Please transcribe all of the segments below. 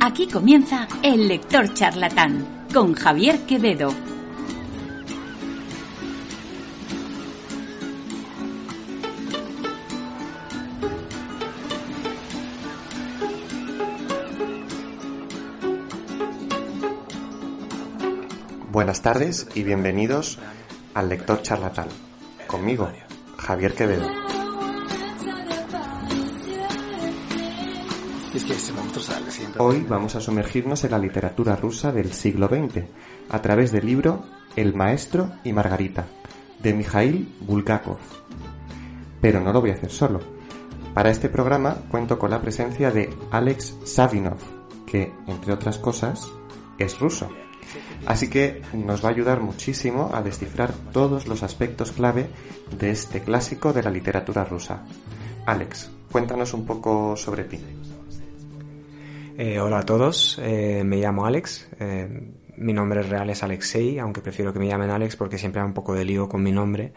Aquí comienza El Lector Charlatán con Javier Quevedo. Buenas tardes y bienvenidos al Lector Charlatán. Conmigo, Javier Quevedo. Hoy vamos a sumergirnos en la literatura rusa del siglo XX a través del libro El Maestro y Margarita de Mikhail Bulgakov. Pero no lo voy a hacer solo. Para este programa cuento con la presencia de Alex Savinov, que, entre otras cosas, es ruso. Así que nos va a ayudar muchísimo a descifrar todos los aspectos clave de este clásico de la literatura rusa. Alex, cuéntanos un poco sobre ti. Eh, hola a todos, eh, me llamo Alex. Eh, mi nombre real es Alexei, aunque prefiero que me llamen Alex porque siempre hay un poco de lío con mi nombre.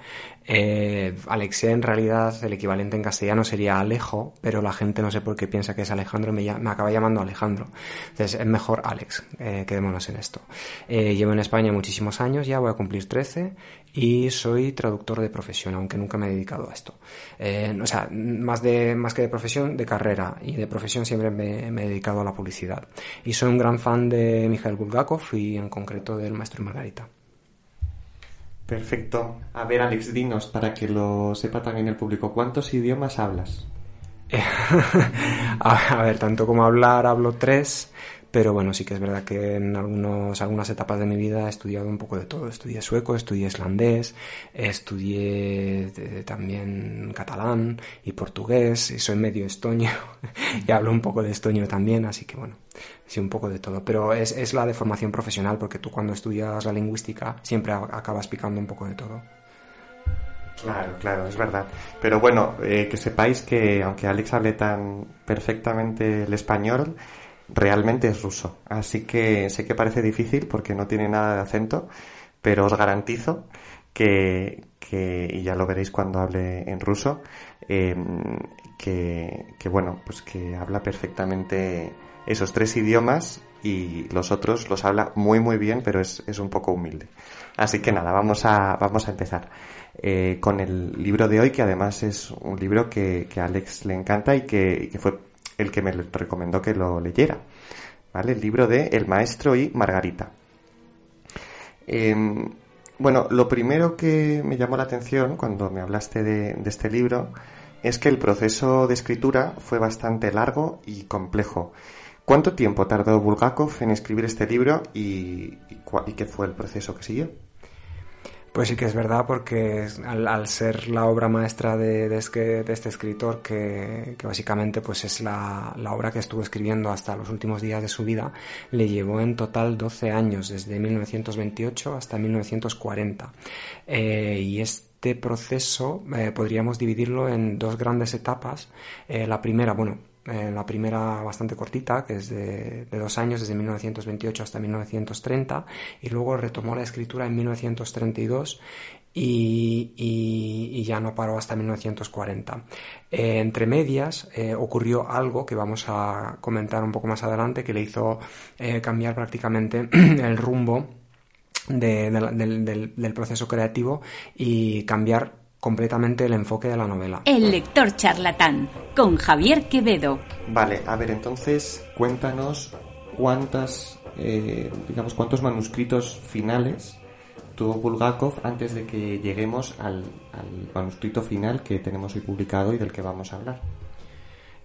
Alexei en realidad el equivalente en castellano sería Alejo, pero la gente no sé por qué piensa que es Alejandro, me, me acaba llamando Alejandro. Entonces es mejor Alex, quedémonos en esto. llevo en España muchísimos años, ya voy a cumplir 13 y soy traductor de profesión, aunque nunca me he dedicado a esto. Eh, o sea, más, de, más que de profesión, de carrera. Y de profesión siempre me, he dedicado a la publicidad. Y soy un gran fan de Mikhail Bulgakov y en concreto del Maestro y Margarita. Perfecto. A ver, Alex, dinos, para que lo sepa también el público, ¿cuántos idiomas hablas? a ver, tanto como hablar, hablo tres. Pero bueno, sí que es verdad que en algunos, algunas etapas de mi vida he estudiado un poco de todo. Estudié sueco, estudié islandés, estudié también catalán y portugués, y soy medio estoño y hablo un poco de estoño también, así que bueno, sí, un poco de todo. Pero es, es la de formación profesional, porque tú cuando estudias la lingüística siempre acabas picando un poco de todo. Claro, claro, es verdad. Pero bueno, eh, que sepáis que aunque Alex hable tan perfectamente el español, realmente es ruso. Así que sé que parece difícil porque no tiene nada de acento, pero os garantizo que, que y ya lo veréis cuando hable en ruso, em, que, que, bueno, pues que habla perfectamente esos tres idiomas y los otros los habla muy muy bien, pero es, es un poco humilde. Así que nada, vamos a, vamos a empezar. Eh, con el libro de hoy, que además es un libro que, que a Alex le encanta y que, que fue el que me recomendó que lo leyera. ¿Vale? El libro de El Maestro y Margarita. Em, bueno, lo primero que me llamó la atención cuando me hablaste de, este libro es que el proceso de escritura fue bastante largo y complejo. ¿Cuánto tiempo tardó Bulgakov en escribir este libro y, y qué fue el proceso que siguió? Pues sí que es verdad porque al, ser la obra maestra de, este, escritor que, básicamente pues es la, obra que estuvo escribiendo hasta los últimos días de su vida, le llevó en total 12 años, desde 1928 hasta 1940. Eh, y este proceso eh, podríamos dividirlo en dos grandes etapas. Eh, la primera, bueno, la primera bastante cortita, que es de, dos años, desde 1928 hasta 1930, y luego retomó la escritura en 1932 y, y, ya no paró hasta 1940. Eh, entre medias eh, ocurrió algo que vamos a comentar un poco más adelante, que le hizo eh, cambiar prácticamente el rumbo del proceso creativo y cambiar completamente el enfoque de la novela. El lector charlatán, con Javier Quevedo. Vale, a ver, entonces cuéntanos cuántas, eh, digamos, cuántos manuscritos finales tuvo Bulgakov antes de que lleguemos al manuscrito final que tenemos hoy publicado y del que vamos a hablar.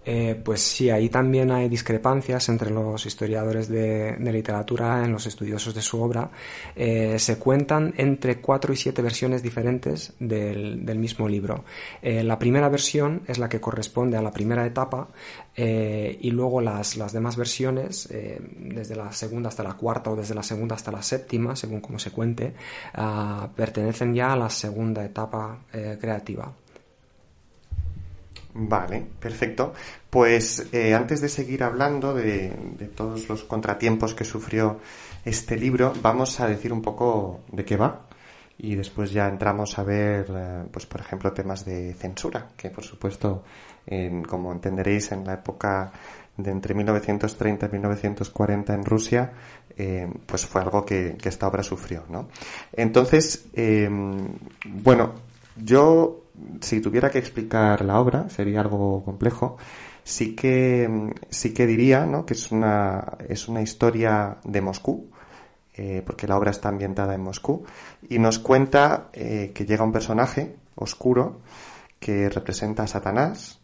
Eh, pues sí, ahí también hay discrepancias entre los historiadores de, literatura, en los estudiosos de su obra. Eh, se cuentan entre cuatro y siete versiones diferentes del, mismo libro. Eh, la primera versión es la que corresponde a la primera etapa y luego las, las demás versiones, desde la segunda hasta la cuarta o desde la segunda hasta la séptima, según como se cuente, ah, pertenecen ya a la segunda etapa creativa. Vale, perfecto. Pues eh, antes de seguir hablando de, todos los contratiempos que sufrió este libro, vamos a decir un poco de qué va y después ya entramos a ver, eh, pues por ejemplo, temas de censura, que por supuesto, como entenderéis, en la época de entre 1930 y 1940 en Rusia, eh, pues fue algo que, esta obra sufrió, ¿no? Entonces, em, bueno, yo, si tuviera que explicar la obra, sería algo complejo, sí que, sí que diría, ¿no? Que es una, es una historia de Moscú, eh, porque la obra está ambientada en Moscú, y nos cuenta eh, que llega un personaje oscuro que representa a Satanás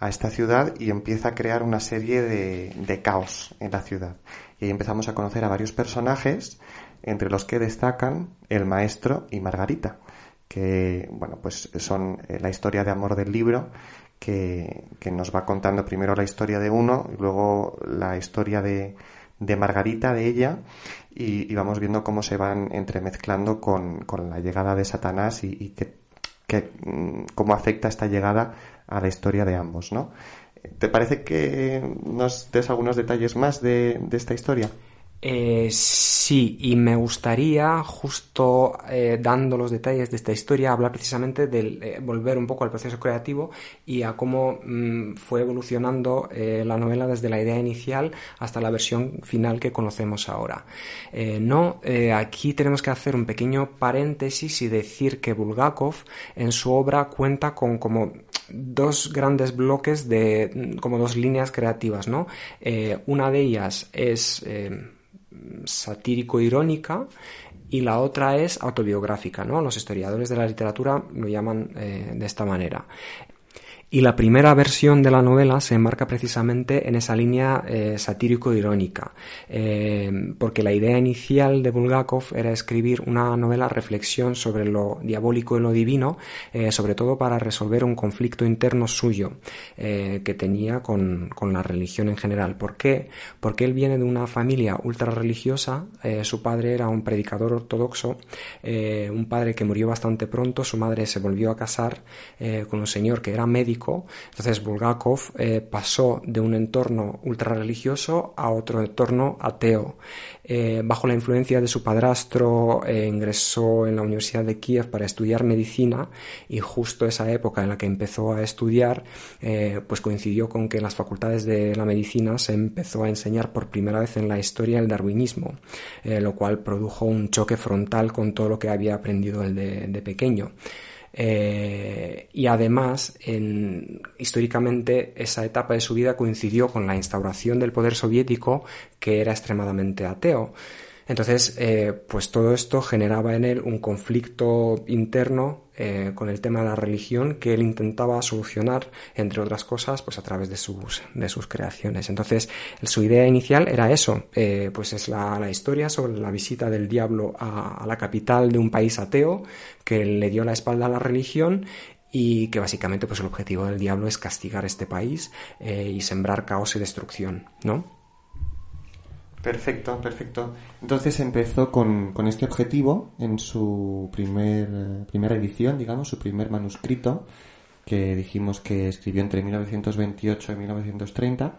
a esta ciudad y empieza a crear una serie de, de caos en la ciudad. Y ahí empezamos a conocer a varios personajes, entre los que destacan el maestro y Margarita, que bueno, pues son eh, la historia de amor del libro que, que, nos va contando primero la historia de uno y luego la historia de, de Margarita, de ella, y, vamos viendo cómo se van entremezclando con, con la llegada de Satanás y, que, mm, cómo afecta esta llegada a la historia de ambos, ¿no? ¿Te parece que nos des algunos detalles más de, de esta historia? Eh, sí, y me gustaría, justo eh, dando los detalles de esta historia, hablar precisamente del eh, volver un poco al proceso creativo y a cómo mm, fue evolucionando la novela desde la idea inicial hasta la versión final que conocemos ahora. no, aquí tenemos que hacer un pequeño paréntesis y decir que Bulgakov en su obra cuenta con como dos grandes bloques de mm, como dos líneas creativas, ¿no? una de ellas es satírico-irónica y la otra es autobiográfica, ¿no? Los historiadores de la literatura lo llaman eh, de esta manera. Y la primera versión de la novela se enmarca precisamente en esa línea eh, satírico-irónica, eh, porque la idea inicial de Bulgakov era escribir una novela reflexión sobre lo diabólico y lo divino, eh, sobre todo para resolver un conflicto interno suyo que tenía con, con, la religión en general. ¿Por qué? Porque él viene de una familia ultra religiosa, su padre era un predicador ortodoxo, un padre que murió bastante pronto, su madre se volvió a casar con un señor que era médico, entonces Bulgakov eh, pasó de un entorno ultra religioso a otro entorno ateo. Eh, bajo la influencia de su padrastro eh, ingresó en la Universidad de Kiev para estudiar medicina y justo esa época en la que empezó a estudiar pues coincidió con que en las facultades de la medicina se empezó a enseñar por primera vez en la historia el darwinismo, lo cual produjo un choque frontal con todo lo que había aprendido de pequeño. Eh, y además, históricamente, esa etapa de su vida coincidió con la instauración del poder soviético, que era extremadamente ateo. Entonces, eh, pues todo esto generaba en él un conflicto interno eh, con el tema de la religión que él intentaba solucionar, entre otras cosas, pues a través de sus, de sus creaciones. Entonces, su idea inicial era eso, eh, pues es la, historia sobre la visita del diablo a, a la capital de un país ateo que le dio la espalda a la religión y que básicamente pues el objetivo del diablo es castigar este país y sembrar caos y destrucción, ¿no? Perfecto, perfecto. Entonces empezó con, con este objetivo en su primer, primera edición, digamos, su primer manuscrito, que dijimos que escribió entre 1928 y 1930,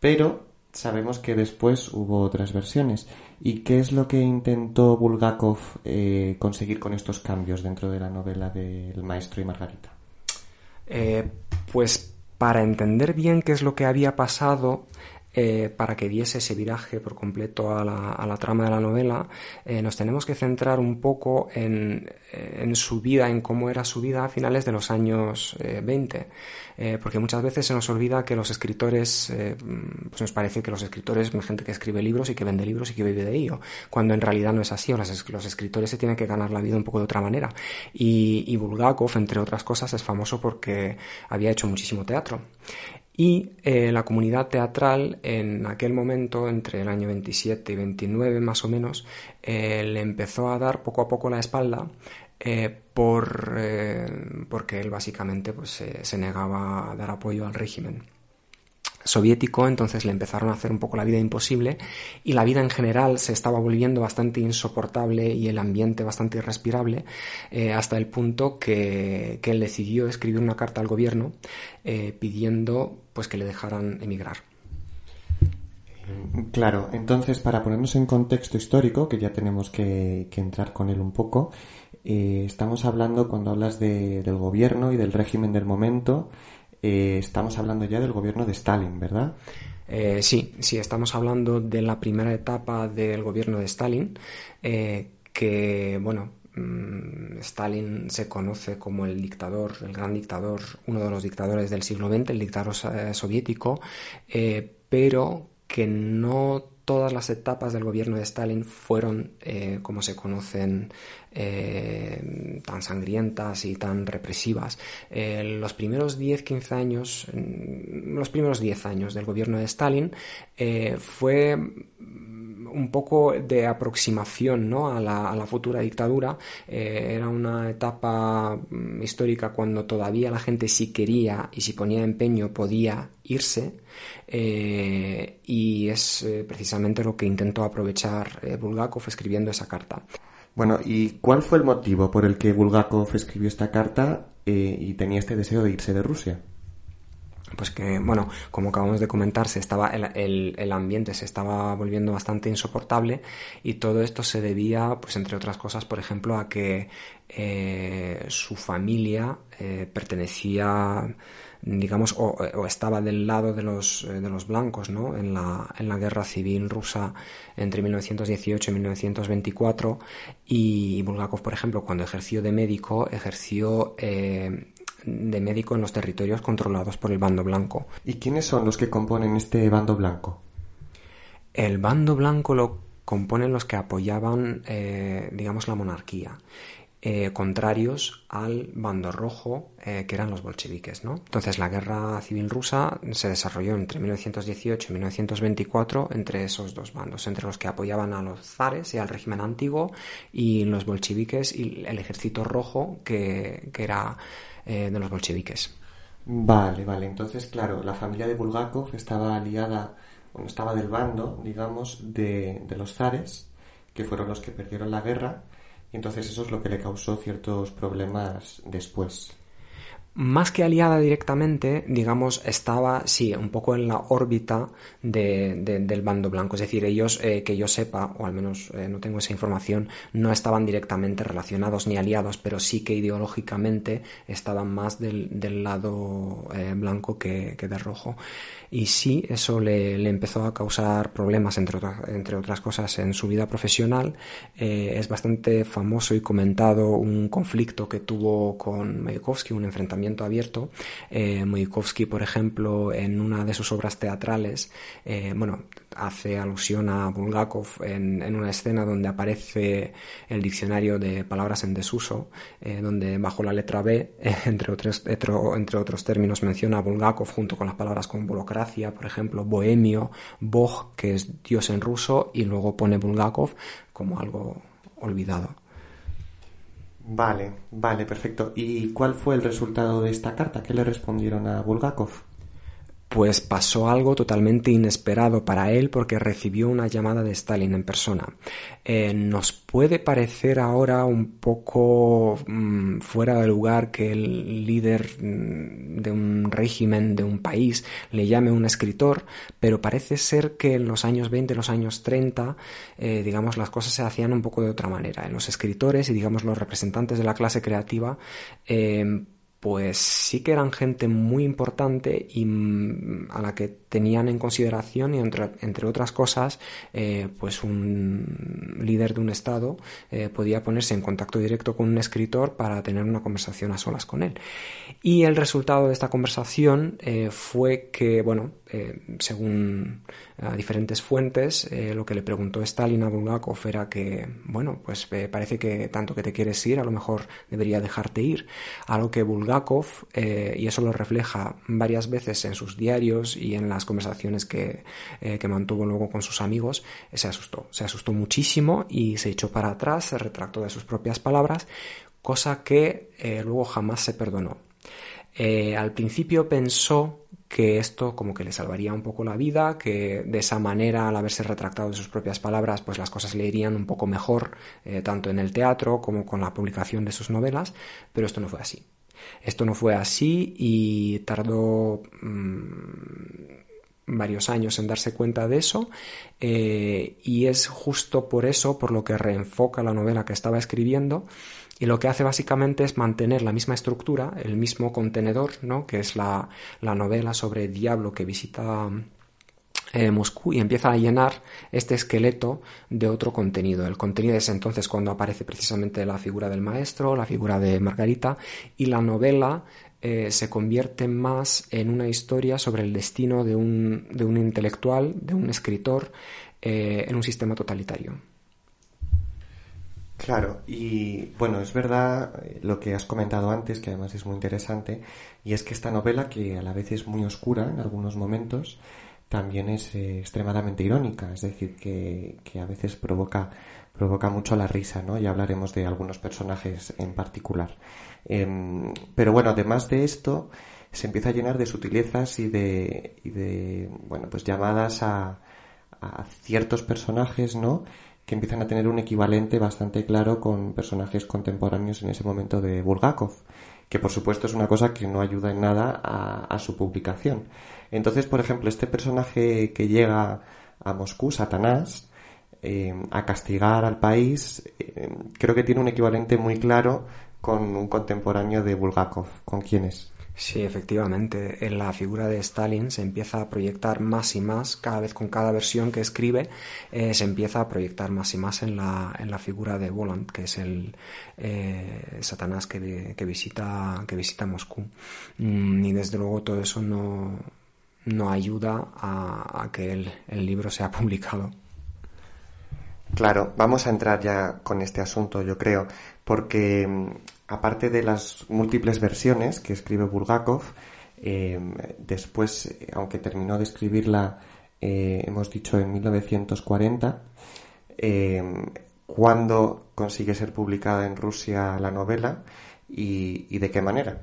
pero sabemos que después hubo otras versiones. ¿Y qué es lo que intentó Bulgakov eh, conseguir con estos cambios dentro de la novela del maestro y Margarita? Eh, pues para entender bien qué es lo que había pasado, eh, para que diese ese viraje por completo a la, trama de la novela, eh, nos tenemos que centrar un poco en, su vida, en cómo era su vida a finales de los años 20. Eh, porque muchas veces se nos olvida que los escritores, pues nos parece que los escritores son gente que escribe libros y que vende libros y que vive de ello, cuando en realidad no es así, los, los escritores se tienen que ganar la vida un poco de otra manera. Y, y Bulgakov, entre otras cosas, es famoso porque había hecho muchísimo teatro. Y eh, la comunidad teatral en aquel momento, entre el año 27 y 29 más o menos, eh, le empezó a dar poco a poco la espalda eh, por, porque él básicamente pues, se negaba a dar apoyo al régimen soviético, entonces le empezaron a hacer un poco la vida imposible y la vida en general se estaba volviendo bastante insoportable y el ambiente bastante irrespirable hasta el punto que, él decidió escribir una carta al gobierno pidiendo pues que le dejaran emigrar. Claro, entonces para ponernos en contexto histórico, que ya tenemos que, entrar con él un poco, eh, estamos hablando cuando hablas del gobierno y del régimen del momento, eh, estamos hablando ya del gobierno de Stalin, ¿verdad? Eh, sí, sí, estamos hablando de la primera etapa del gobierno de Stalin, eh, que, bueno, Stalin se conoce como el dictador, el gran dictador, uno de los dictadores del siglo XX, el dictador soviético, pero que no todas las etapas del gobierno de Stalin fueron, eh, como se conocen, eh, tan sangrientas y tan represivas. Eh, los primeros 10-15 años, mm, los primeros 10 años del gobierno de Stalin fue un poco de aproximación ¿no? a, la, futura dictadura. era una etapa mm, histórica cuando todavía la gente si quería y si ponía empeño podía irse. Eh, y es eh, precisamente lo que intentó aprovechar eh, Bulgakov escribiendo esa carta. Bueno, ¿y cuál fue el motivo por el que Bulgakov escribió esta carta y tenía este deseo de irse de Rusia? Pues que, bueno, como acabamos de comentar, se estaba, el, el, ambiente se estaba volviendo bastante insoportable y todo esto se debía, pues entre otras cosas, por ejemplo, a que su familia pertenecía digamos, o, estaba del lado de los, eh, de los blancos, ¿no? En la, en la guerra civil rusa entre 1918 y 1924 y Bulgakov, por ejemplo, cuando ejerció de médico, ejerció eh, de médico en los territorios controlados por el bando blanco. ¿Y quiénes son los que componen este bando blanco? El bando blanco lo componen los que apoyaban, eh, digamos, la monarquía. Eh, contrarios al bando rojo eh, que eran los bolcheviques. ¿no? Entonces la guerra civil rusa se desarrolló entre 1918 y 1924 entre esos dos bandos, entre los que apoyaban a los zares y al régimen antiguo y los bolcheviques y el ejército rojo que, era eh, de los bolcheviques. Vale, vale. Entonces, claro, la familia de Bulgakov estaba aliada, o estaba del bando, digamos, de, de los zares, que fueron los que perdieron la guerra, entonces eso es lo que le causó ciertos problemas después. Más que aliada directamente, digamos, estaba, sí, un poco en la órbita del bando blanco. Es decir, ellos, eh, que yo sepa, o al menos eh, no tengo esa información, no estaban directamente relacionados ni aliados, pero sí que ideológicamente estaban más del, lado eh, blanco que, que de rojo y sí, eso le, empezó a causar problemas, entre, entre otras cosas, en su vida profesional. Eh, es bastante famoso y comentado un conflicto que tuvo con Mayakovsky, un enfrentamiento abierto. Eh, por ejemplo, en una de sus obras teatrales, eh, bueno, hace alusión a Bulgakov en, una escena donde aparece el diccionario de palabras en desuso, eh, donde bajo la letra B, entre, otros, entre otros términos, menciona a Bulgakov junto con las palabras como burocracia, por ejemplo, bohemio, bog, que es dios en ruso, y luego pone Bulgakov como algo olvidado. Vale, vale, perfecto. ¿Y cuál fue el resultado de esta carta? ¿Qué le respondieron a Bulgakov? Pues pasó algo totalmente inesperado para él porque recibió una llamada de Stalin en persona. Eh, nos puede parecer ahora un poco mm, fuera de lugar que el líder mm, de un régimen, de un país, le llame un escritor, pero parece ser que en los años 20, los años 30, eh, digamos, las cosas se hacían un poco de otra manera. En los escritores y, digamos, los representantes de la clase creativa, eh, pues sí que eran gente muy importante y mm, a la que tenían en consideración y entre, otras cosas eh, pues un líder de un estado eh, podía ponerse en contacto directo con un escritor para tener una conversación a solas con él. Y el resultado de esta conversación eh, fue que bueno según diferentes fuentes lo que le preguntó Stalin a Bulgakov era que bueno pues parece que tanto que te quieres ir a lo mejor debería dejarte ir a lo que Bulgakov y eso lo refleja varias veces en sus diarios y en las conversaciones eh, que, mantuvo luego con sus amigos, eh, se asustó. Se asustó muchísimo y se echó para atrás, se retractó de sus propias palabras, cosa que eh, luego jamás se perdonó. al principio pensó que esto como que le salvaría un poco la vida, que de esa manera, al haberse retractado de sus propias palabras, pues las cosas le irían un poco mejor, tanto en el teatro como con la publicación de sus novelas, pero esto no fue así. Esto no fue así y tardó mm, varios años en darse cuenta de eso eh, y es justo por eso por lo que reenfoca la novela que estaba escribiendo y lo que hace básicamente es mantener la misma estructura, el mismo contenedor, ¿no? que es la, la novela sobre Diablo que visita eh, Moscú y empieza a llenar este esqueleto de otro contenido. El contenido es entonces cuando aparece precisamente la figura del maestro, la figura de Margarita y la novela eh, se convierte más en una historia sobre el destino de un, de un intelectual, de un escritor, eh, en un sistema totalitario. Claro, y bueno, es verdad lo que has comentado antes, que además es muy interesante, y es que esta novela, que a la vez es muy oscura en algunos momentos, también es eh, extremadamente irónica, es decir, que, que, a veces provoca, provoca mucho la risa, ¿no? Ya hablaremos de algunos personajes en particular. Em, pero bueno, además de esto, se empieza a llenar de sutilezas y de, y de bueno, pues llamadas a, a ciertos personajes, ¿no? Que empiezan a tener un equivalente bastante claro con personajes contemporáneos en ese momento de Bulgakov, que por supuesto es una cosa que no ayuda en nada a, su publicación. Entonces, por ejemplo, este personaje que llega a Moscú, Satanás, eh, a castigar al país, eh, creo que tiene un equivalente muy claro con un contemporáneo de Bulgakov. ¿Con quién es? Sí, efectivamente. En la figura de Stalin se empieza a proyectar más y más, cada vez con cada versión que escribe, eh, se empieza a proyectar más y más en la, en la figura de Voland, que es el eh, Satanás que, que, visita, que visita Moscú. Mm, y desde luego todo eso no, no ayuda a, a que el, el libro sea publicado. Claro, vamos a entrar ya con este asunto, yo creo, porque mm, aparte de las múltiples versiones que escribe Bulgakov, eh, después, aunque terminó de escribirla, eh, hemos dicho en 1940, eh, ¿cuándo consigue ser publicada en Rusia la novela y, y de qué manera?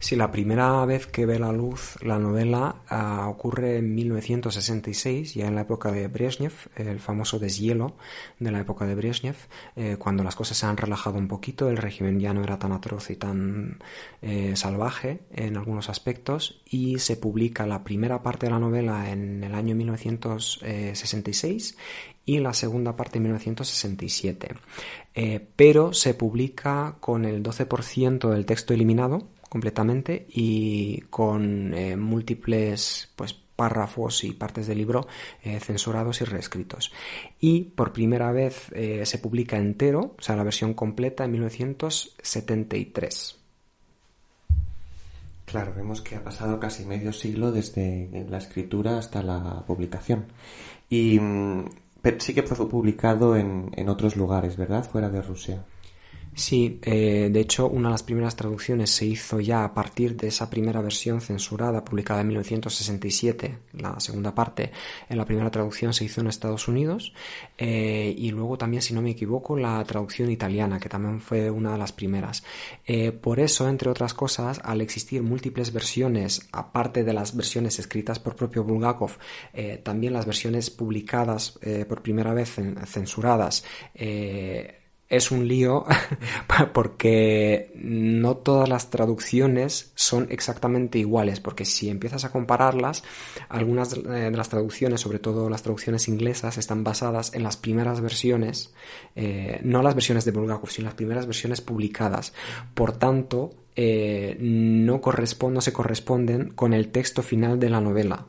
Sí, la primera vez que ve la luz la novela uh, ocurre en 1966, ya en la época de Brezhnev, el famoso deshielo de la época de Brezhnev, eh, cuando las cosas se han relajado un poquito, el régimen ya no era tan atroz y tan eh, salvaje en algunos aspectos, y se publica la primera parte de la novela en el año 1966 y la segunda parte en 1967. Eh, pero se publica con el 12% del texto eliminado, completamente y con eh, múltiples pues párrafos y partes del libro eh, censurados y reescritos. Y por primera vez eh, se publica entero, o sea, la versión completa en 1973. Claro, vemos que ha pasado casi medio siglo desde la escritura hasta la publicación. Y mm, sí que fue publicado en, en otros lugares, ¿verdad? Fuera de Rusia. Sí, eh, de hecho, una de las primeras traducciones se hizo ya a partir de esa primera versión censurada, publicada en 1967, la segunda parte. En la primera traducción se hizo en Estados Unidos eh, y luego también, si no me equivoco, la traducción italiana, que también fue una de las primeras. Eh, por eso, entre otras cosas, al existir múltiples versiones, aparte de las versiones escritas por propio Bulgakov, eh, también las versiones publicadas por primera vez censuradas, es un lío porque no todas las traducciones son exactamente iguales, porque si empiezas a compararlas, algunas de las traducciones, sobre todo las traducciones inglesas, están basadas en las primeras versiones, eh, no las versiones de Bulgakov, sino las primeras versiones publicadas. Por tanto, eh, no, no se corresponden con el texto final de la novela.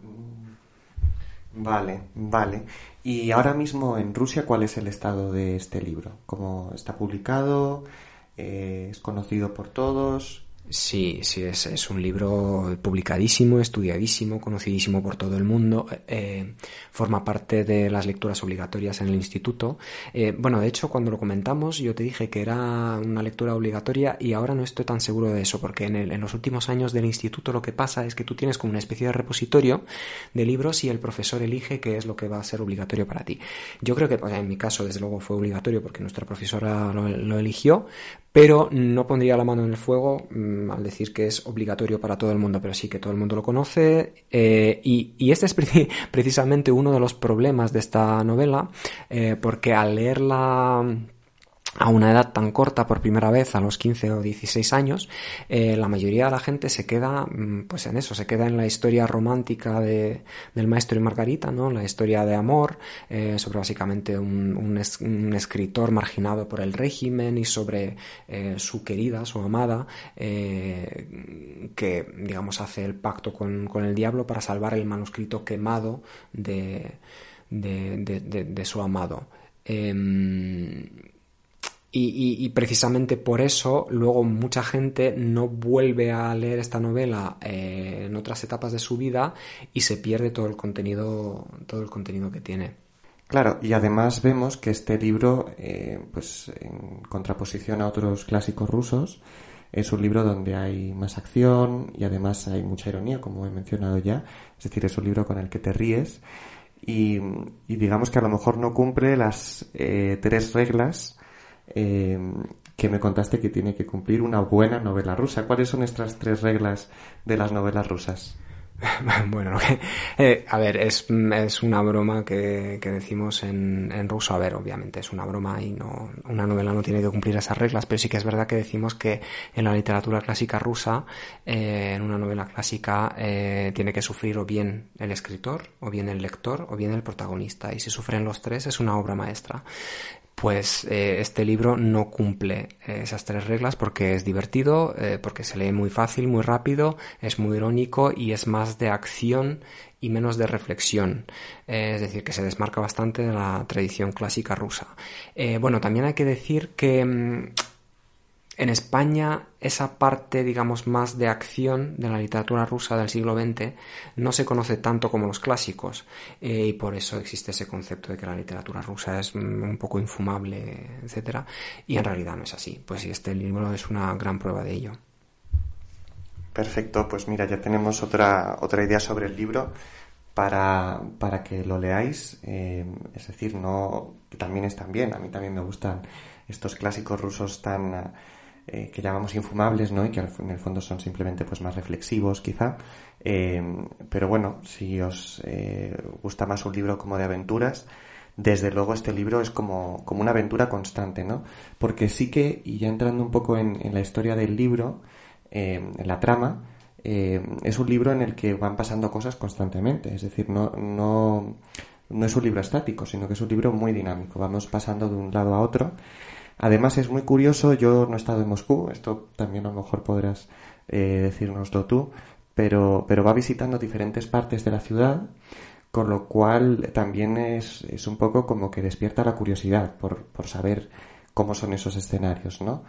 Vale, vale. Y ahora mismo en Rusia, ¿cuál es el estado de este libro? ¿Cómo está publicado? Eh, ¿Es conocido por todos? Sí, sí, es, es, un libro publicadísimo, estudiadísimo, conocidísimo por todo el mundo. Eh, forma parte de las lecturas obligatorias en el instituto. Eh, bueno, de hecho, cuando lo comentamos, yo te dije que era una lectura obligatoria y ahora no estoy tan seguro de eso, porque en, el, en los últimos años del instituto lo que pasa es que tú tienes como una especie de repositorio de libros y el profesor elige qué es lo que va a ser obligatorio para ti. Yo creo que en mi caso, desde luego, fue obligatorio porque nuestra profesora lo, eligió, pero no pondría la mano en el fuego mmm, al decir que es obligatorio para todo el mundo, pero sí que todo el mundo lo conoce eh, y, y, este es pre precisamente uno de los problemas de esta novela, eh, porque al leerla a una edad tan corta por primera vez a los 15 o 16 años, eh, la mayoría de la gente se queda mm, pues en eso, se queda en la historia romántica de, del maestro y Margarita, ¿no? La historia de amor, eh, sobre básicamente un, un, escritor marginado por el régimen y sobre eh, su querida, su amada, que digamos hace el pacto con, con, el diablo para salvar el manuscrito quemado de, de, de su amado. Em, y, precisamente por eso luego mucha gente no vuelve a leer esta novela eh, en otras etapas de su vida y se pierde todo el contenido todo el contenido que tiene. Claro y además vemos que este libro eh, pues en contraposición a otros clásicos rusos es un libro donde hay más acción y además hay mucha ironía como he mencionado ya. Es decir es un libro con el que te ríes y, digamos que a lo mejor no cumple las eh, tres reglas eh, que me contaste que tiene que cumplir una buena novela rusa. ¿Cuáles son estas tres reglas de las novelas rusas? bueno, eh, a ver, es, es una broma que, que decimos en, en, ruso. A ver, obviamente es una broma y no una novela no tiene que cumplir esas reglas, pero sí que es verdad que decimos que en la literatura clásica rusa, eh, en una novela clásica, eh, tiene que sufrir o bien el escritor, o bien el lector, o bien el protagonista. Y si sufren los tres es una obra maestra pues eh, este libro no cumple eh, esas tres reglas porque es divertido, eh, porque se lee muy fácil, muy rápido, es muy irónico y es más de acción y menos de reflexión. es decir, que se desmarca bastante de la tradición clásica rusa. bueno, también hay que decir que mm, en España, esa parte, digamos, más de acción de la literatura rusa del siglo XX no se conoce tanto como los clásicos eh, y por eso existe ese concepto de que la literatura rusa es un poco infumable, etcétera, y en realidad no es así. Pues este libro es una gran prueba de ello. Perfecto, pues mira, ya tenemos otra, otra idea sobre el libro para, para que lo leáis. Eh, es decir, no, que también están bien, a mí también me gustan estos clásicos rusos tan eh, que llamamos infumables, ¿no? Y que en el fondo son simplemente pues más reflexivos, quizá. Eh, pero bueno, si os eh, gusta más un libro como de aventuras, desde luego este libro es como, como una aventura constante, ¿no? Porque sí que, y ya entrando un poco en, la historia del libro, en la trama, es un libro en el que van pasando cosas constantemente. Es decir, no, no, no es un libro estático, sino que es un libro muy dinámico. Vamos pasando de un lado a otro Además es muy curioso, yo no he estado en Moscú, esto también a lo mejor podrás eh, decírnoslo tú, pero, pero va visitando diferentes partes de la ciudad, con lo cual también es, es un poco como que despierta la curiosidad por, por saber cómo son esos escenarios, ¿no?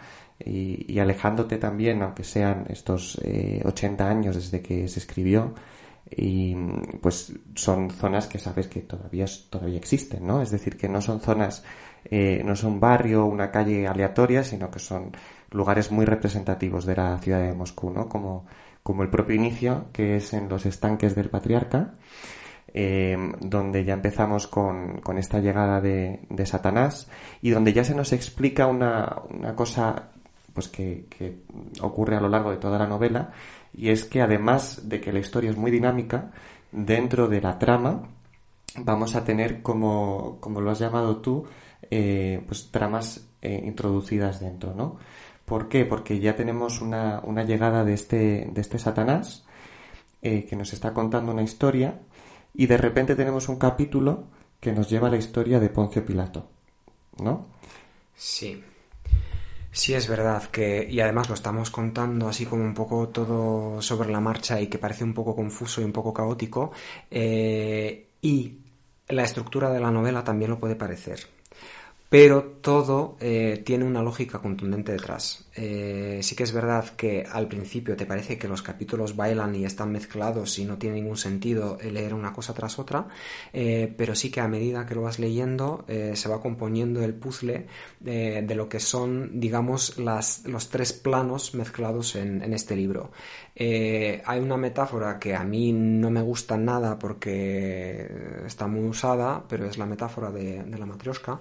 Y, alejándote también, aunque sean estos eh, 80 años desde que se escribió, y pues son zonas que sabes que todavía, todavía existen, ¿no? Es decir, que no son zonas eh, no son barrio o una calle aleatoria, sino que son lugares muy representativos de la ciudad de Moscú, ¿no? Como, como el propio inicio, que es en los estanques del patriarca, eh, donde ya empezamos con, con esta llegada de, de, Satanás y donde ya se nos explica una, una cosa pues que, que, ocurre a lo largo de toda la novela y es que además de que la historia es muy dinámica, dentro de la trama vamos a tener como, como lo has llamado tú, eh, pues tramas eh, introducidas dentro, ¿no? ¿Por qué? Porque ya tenemos una, una llegada de este, de este Satanás eh, que nos está contando una historia y de repente tenemos un capítulo que nos lleva a la historia de Poncio Pilato, ¿no? Sí. Sí, es verdad que, y además lo estamos contando así como un poco todo sobre la marcha y que parece un poco confuso y un poco caótico, y la estructura de la novela también lo puede parecer pero todo eh, tiene una lógica contundente detrás. Eh, sí que es verdad que al principio te parece que los capítulos bailan y están mezclados y no tiene ningún sentido leer una cosa tras otra, eh, pero sí que a medida que lo vas leyendo se va componiendo el puzzle de lo que son, digamos, los tres planos mezclados en, este libro. hay una metáfora que a mí no me gusta nada porque está muy usada, pero es la metáfora de, la matrioshka.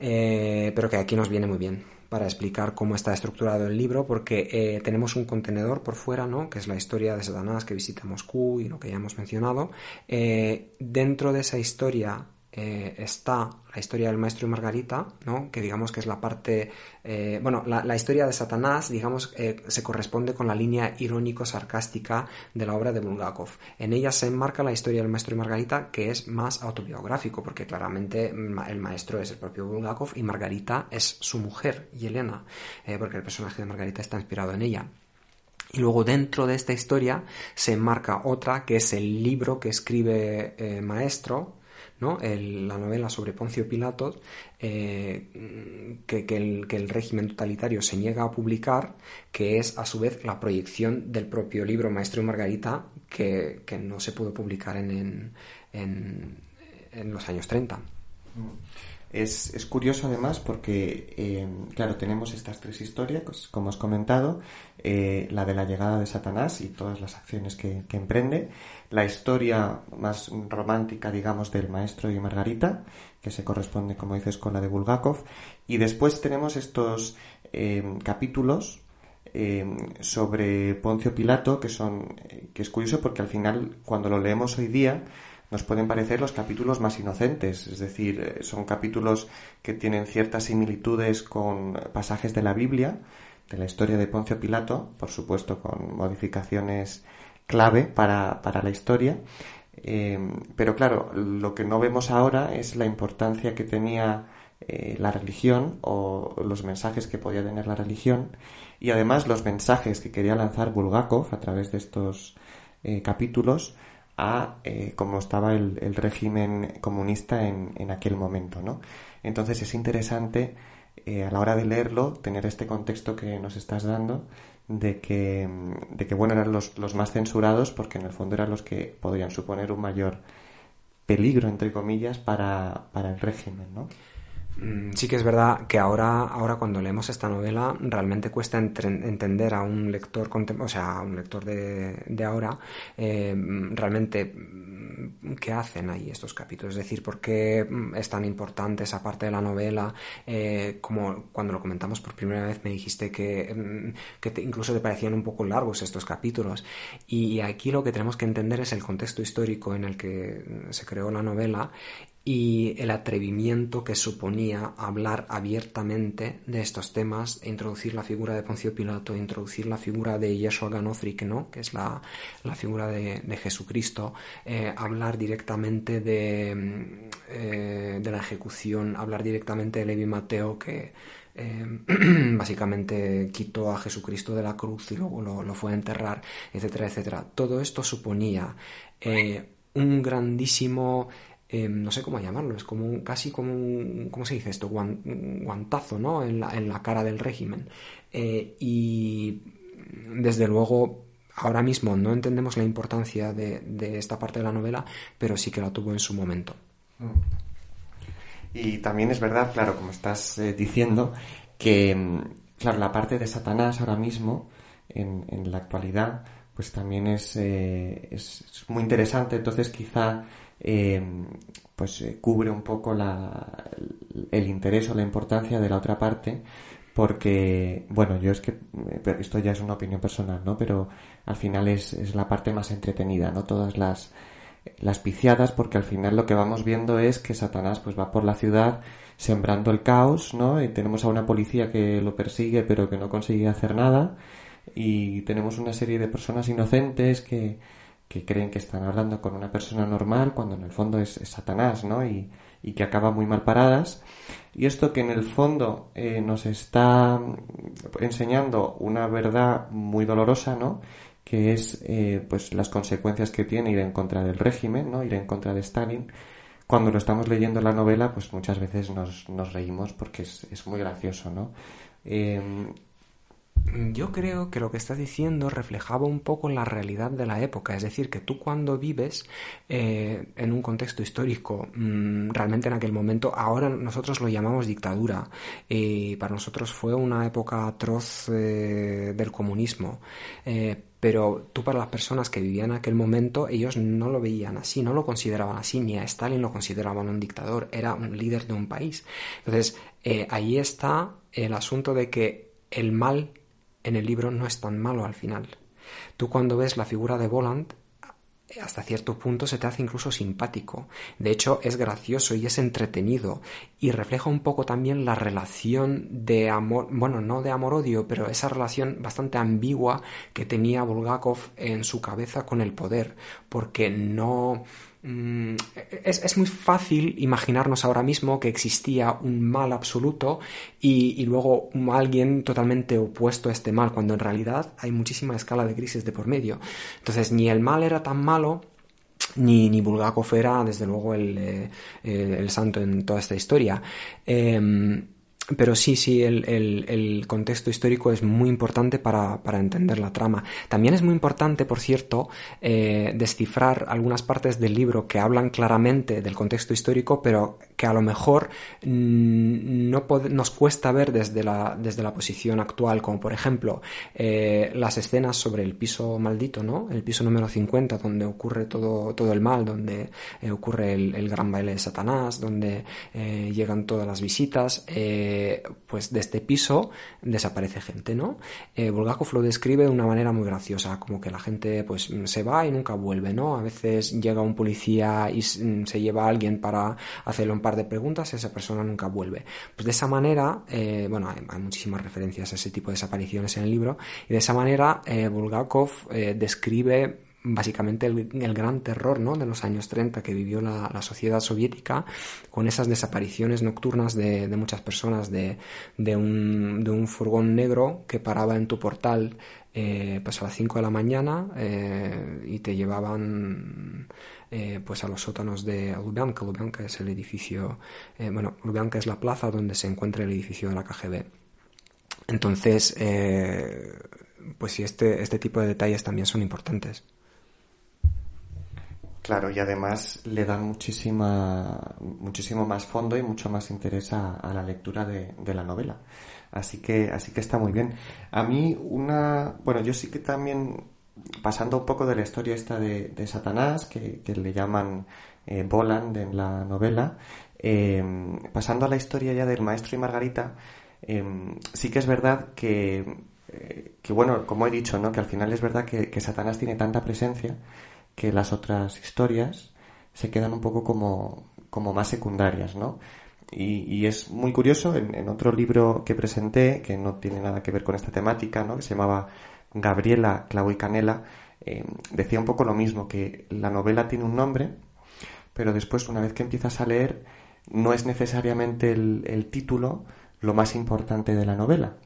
Eh, pero que aquí nos viene muy bien para explicar cómo está estructurado el libro, porque eh, tenemos un contenedor por fuera, ¿no? que es la historia de Satanás que visita Moscú y lo que ya hemos mencionado. Eh, dentro de esa historia eh, está la historia del maestro y Margarita, ¿no? que digamos que es la parte, eh, bueno, la, historia de Satanás, digamos, eh, se corresponde con la línea irónico-sarcástica de la obra de Bulgakov. En ella se enmarca la historia del maestro y Margarita, que es más autobiográfico, porque claramente el maestro es el propio Bulgakov y Margarita es su mujer, Yelena, porque el personaje de Margarita está inspirado en ella. Y luego dentro de esta historia se enmarca otra, que es el libro que escribe Maestro, la novela sobre Poncio Pilatos, eh, que, el, régimen totalitario se niega a publicar, que es a su vez la proyección del propio libro Maestro y Margarita, que, no se pudo publicar en, en, los años 30. Es, es, curioso además porque, eh, claro, tenemos estas tres historias, como os comentado, eh, la de la llegada de Satanás y todas las acciones que, emprende, la historia más romántica, digamos, del maestro y Margarita, que se corresponde, como dices, con la de Bulgakov, y después tenemos estos eh, capítulos sobre Poncio Pilato, que son, que es curioso porque al final, cuando lo leemos hoy día, nos pueden parecer los capítulos más inocentes, es decir, eh, son capítulos que tienen ciertas similitudes con pasajes de la Biblia, de la historia de Poncio Pilato, por supuesto con modificaciones clave para, la historia, eh, pero claro, lo que no vemos ahora es la importancia que tenía eh, la religión o los mensajes que podía tener la religión y además los mensajes que quería lanzar Bulgakov a través de estos capítulos a eh, cómo estaba el, régimen comunista en, en, aquel momento, ¿no? Entonces es interesante eh, a la hora de leerlo tener este contexto que nos estás dando de que, de que bueno, eran los, los más censurados porque en el fondo eran los que podrían suponer un mayor peligro, entre comillas, para, para el régimen, ¿no? Mm, sí que es verdad que ahora, ahora cuando leemos esta novela realmente cuesta entender a un lector, o sea, a un lector de, ahora, eh, realmente mm, qué hacen ahí estos capítulos, es decir, por qué mm, es tan importante esa parte de la novela, eh, como cuando lo comentamos por primera vez me dijiste que, incluso te parecían un poco largos estos capítulos, y aquí lo que tenemos que entender es el contexto histórico en el que se creó la novela y el atrevimiento que suponía hablar abiertamente de estos temas, e introducir la figura de Poncio Pilato, introducir la figura de Yeshua Ganofrik, ¿no? que es la, figura de, Jesucristo, eh, hablar directamente de, eh, de la ejecución, hablar directamente de Levi Mateo, que eh, básicamente quitó a Jesucristo de la cruz y luego lo, lo fue a enterrar, etcétera, etcétera. Todo esto suponía un grandísimo Em, no sé cómo llamarlo, es como un, casi como un, ¿cómo se dice esto? guantazo, ¿no? En la, en la, cara del régimen. Eh, y desde luego, ahora mismo no entendemos la importancia de, esta parte de la novela, pero sí que la tuvo en su momento. Y también es verdad, claro, como estás eh, diciendo, que, mm, claro, la parte de Satanás ahora mismo, en, en la actualidad, pues también es, eh, es muy interesante. Entonces, quizá eh, pues eh, cubre un poco la, el interés o la importancia de la otra parte porque, bueno, yo es que, eh, esto ya es una opinión personal, ¿no? Pero al final es, es la parte más entretenida, ¿no? Todas las, las piciadas, porque al final lo que vamos viendo es que Satanás pues va por la ciudad sembrando el caos, ¿no? Y tenemos a una policía que lo persigue pero que no consigue hacer nada y tenemos una serie de personas inocentes que, que creen que están hablando con una persona normal cuando en el fondo es, Satanás, ¿no? Y, que acaba muy mal paradas. Y esto que en el fondo eh, nos está enseñando una verdad muy dolorosa, ¿no? Que es eh, pues las consecuencias que tiene ir en contra del régimen, ¿no? Ir en contra de Stalin. Cuando lo estamos leyendo en la novela, pues muchas veces nos, nos reímos porque es, es muy gracioso, ¿no? Eh, yo creo que lo que estás diciendo reflejaba un poco la realidad de la época, es decir, que tú cuando vives eh, en un contexto histórico, mm, realmente en aquel momento, ahora nosotros lo llamamos dictadura, y para nosotros fue una época atroz eh, del comunismo. Eh, pero tú para las personas que vivían en aquel momento, ellos no lo veían así, no lo consideraban así, ni a Stalin lo consideraban un dictador, era un líder de un país. Entonces, ahí está el asunto de que el mal en el libro no es tan malo al final. Tú cuando ves la figura de Voland, hasta cierto punto se te hace incluso simpático. De hecho, es gracioso y es entretenido y refleja un poco también la relación de amor, bueno, no de amor-odio, pero esa relación bastante ambigua que tenía Bulgakov en su cabeza con el poder, porque no Mm, es, muy fácil imaginarnos ahora mismo que existía un mal absoluto y, luego alguien totalmente opuesto a este mal, cuando en realidad hay muchísima escala de crisis de por medio. Entonces, ni el mal era tan malo, ni, ni Bulgakov era, desde luego, el, eh, el santo en toda esta historia. Em, pero sí, sí, el, contexto histórico es muy importante para, entender la trama. También es muy importante, por cierto, eh, descifrar algunas partes del libro que hablan claramente del contexto histórico, pero que a lo mejor mm, no nos cuesta ver desde la, desde la posición actual, como por ejemplo eh, las escenas sobre el piso maldito, ¿no? El piso número 50, donde ocurre todo, todo el mal, donde eh, ocurre el, gran baile de Satanás, donde llegan todas las visitas pues de este piso desaparece gente, ¿no? Eh, Bulgakov lo describe de una manera muy graciosa, como que la gente pues se va y nunca vuelve, ¿no? A veces llega un policía y se lleva a alguien para hacerle un par de preguntas y esa persona nunca vuelve. Pues de esa manera, eh, bueno, hay, muchísimas referencias a ese tipo de desapariciones en el libro, y de esa manera eh, Bulgakov describe básicamente el, gran terror ¿no? de los años 30 que vivió la, sociedad soviética con esas desapariciones nocturnas de, muchas personas de, un, furgón negro que paraba en tu portal eh, pues a las 5 de la mañana eh, y te llevaban eh, pues a los sótanos de Lubyanka. Lubyanka es el edificio, bueno, Lubyanka es la plaza donde se encuentra el edificio de la KGB. Entonces, pues sí, este, este tipo de detalles también son importantes. Claro, y además le dan muchísima, muchísimo más fondo y mucho más interés a, la lectura de, la novela. Así que, así que está muy bien. A mí una, bueno, yo sí que también, pasando un poco de la historia esta de, Satanás, que, le llaman eh, Boland en la novela, em, pasando a la historia ya del maestro y Margarita, em, sí que es verdad que, eh, que, bueno, como he dicho, ¿no? que al final es verdad que Satanás tiene tanta presencia que las otras historias se quedan un poco como, como más secundarias, ¿no? Y, es muy curioso, en, otro libro que presenté, que no tiene nada que ver con esta temática, ¿no? que se llamaba Gabriela, Clavo y Canela, eh, decía un poco lo mismo, que la novela tiene un nombre, pero después, una vez que empiezas a leer, no es necesariamente el título lo más importante de la novela.